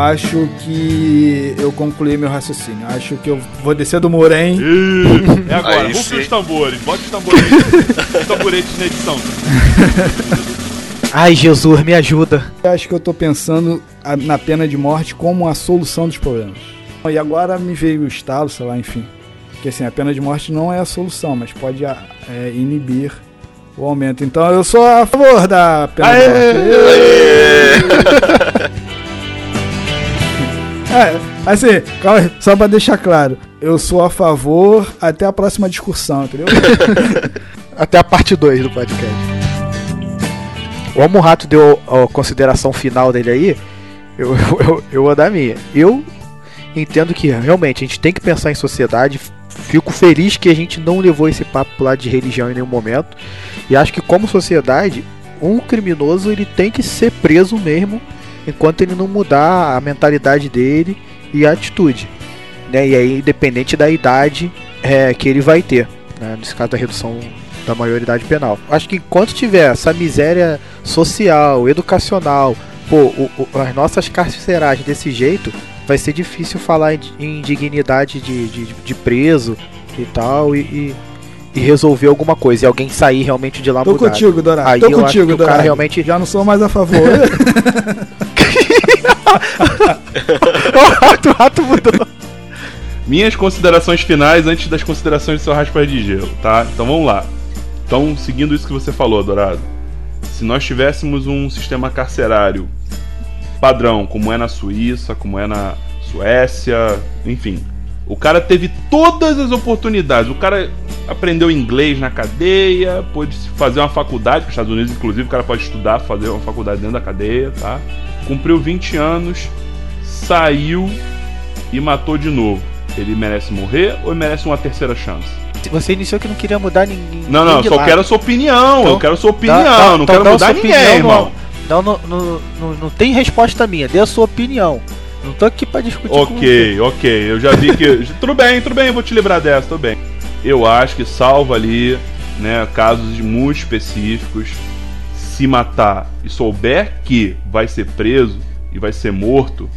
Acho que eu concluí meu raciocínio. Acho que eu vou descer do Morém. É agora, Aí os tambores, bota os tambores, os tamboretes na edição. Ai, Jesus, me ajuda. Acho que eu tô pensando a- na pena de morte como a solução dos problemas. E agora me veio o estalo, sei lá, enfim. Que assim, a pena de morte não é a solução, mas pode é, inibir o aumento. Então eu sou a favor da pena de morte. É, assim, calma só pra deixar claro, eu sou a favor até a próxima discussão, entendeu? Até a parte 2 do podcast. O Rato deu a consideração final dele aí. Eu, eu, eu, vou dar minha. Eu entendo que realmente a gente tem que pensar em sociedade. Fico feliz que a gente não levou esse papo lado de religião em nenhum momento. E acho que como sociedade, um criminoso ele tem que ser preso mesmo enquanto ele não mudar a mentalidade dele e a atitude. Né? E aí, independente da idade é, que ele vai ter. Né? Nesse caso da redução da maioridade penal. Acho que enquanto tiver essa miséria social, educacional, pô, o- o- as nossas carceragens desse jeito, vai ser difícil falar em, dignidade de, de, de preso e tal, e, e, e resolver alguma coisa, e alguém sair realmente de lá Tô mudado. contigo, Dourado. Aí Tô eu acho contigo, que o cara realmente- Já não sou mais a favor. o rato, o rato mudou. Minhas considerações finais antes das considerações do seu raspa de gelo, tá? Então vamos lá. Então, seguindo isso que você falou, Dourado. Se nós tivéssemos um sistema carcerário padrão, como é na Suíça, como é na Suécia, enfim. O cara teve todas as oportunidades. O cara aprendeu inglês na cadeia, pôde fazer uma faculdade, nos Estados Unidos, inclusive, o cara pode estudar, fazer uma faculdade dentro da cadeia, tá? Cumpriu 20 anos, saiu e matou de novo. Ele merece morrer ou merece uma terceira chance? Você iniciou que não queria mudar ninguém. Não, não, eu só quero a sua opinião. Então, eu quero a sua opinião, dá- dá- não então quero dá a mudar ninguém, opinião, irmão. Não, não, não, não, não tem resposta minha, dê a sua opinião. Não tô aqui pra discutir com. Ok, ok. Eu já vi que. tudo bem, tudo bem, eu vou te livrar dessa, tudo bem. Eu acho que salva ali, né, casos muito específicos. Se matar e souber que vai ser preso e vai ser morto,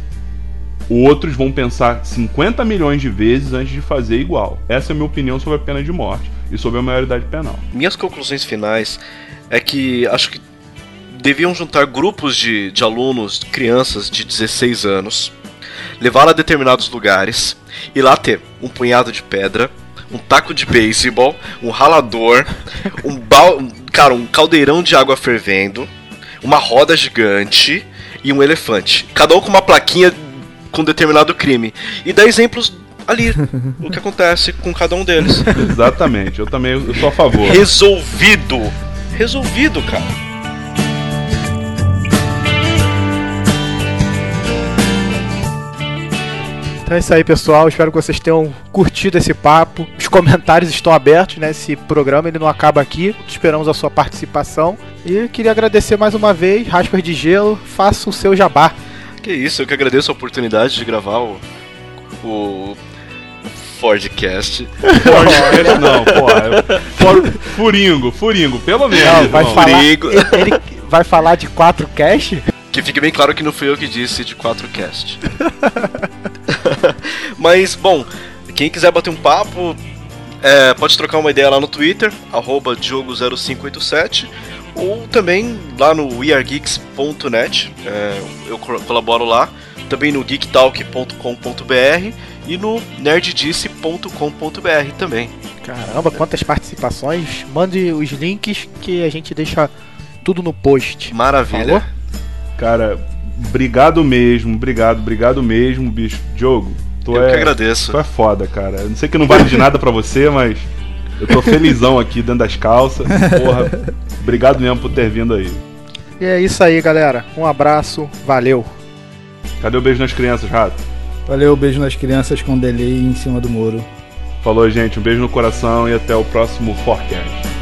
outros vão pensar 50 milhões de vezes antes de fazer igual. Essa é a minha opinião sobre a pena de morte e sobre a maioridade penal. Minhas conclusões finais é que acho que deviam juntar grupos de, de alunos, crianças de 16 anos, levar a determinados lugares e lá ter um punhado de pedra, um taco de beisebol, um ralador, um bal, cara, um caldeirão de água fervendo, uma roda gigante e um elefante. Cada um com uma plaquinha com determinado crime. E dá exemplos ali, o que acontece com cada um deles. Exatamente, eu também eu sou a favor. Resolvido! Resolvido, cara. Então é isso aí, pessoal. Espero que vocês tenham curtido esse papo. Os comentários estão abertos, né? Esse programa ele não acaba aqui. Esperamos a sua participação. E queria agradecer mais uma vez, Rasper de Gelo, faça o seu jabá. Que isso, eu que agradeço a oportunidade de gravar o, o Fordcast. Fordcast não, porra. For, furingo, furingo, pelo menos. Não, vai irmão. falar, Furingo. ele, ele vai falar de 4 cast? Que fique bem claro que não fui eu que disse de 4cast. Mas, bom, quem quiser bater um papo, é, pode trocar uma ideia lá no Twitter, arroba Diogo0587, ou também lá no weargeeks.net, é, eu co- colaboro lá, também no geektalk.com.br e no nerddice.com.br também. Caramba, quantas participações. Mande os links que a gente deixa tudo no post. Maravilha. Falou? Cara, obrigado mesmo, obrigado, obrigado mesmo, bicho. Diogo, tu Eu é. que agradeço. Tu é foda, cara. Eu não sei que não vale de nada pra você, mas eu tô felizão aqui dentro das calças. Porra, obrigado mesmo por ter vindo aí. E é isso aí, galera. Um abraço, valeu. Cadê o beijo nas crianças, Rato? Valeu, beijo nas crianças com delay em cima do muro. Falou, gente. Um beijo no coração e até o próximo Forecast.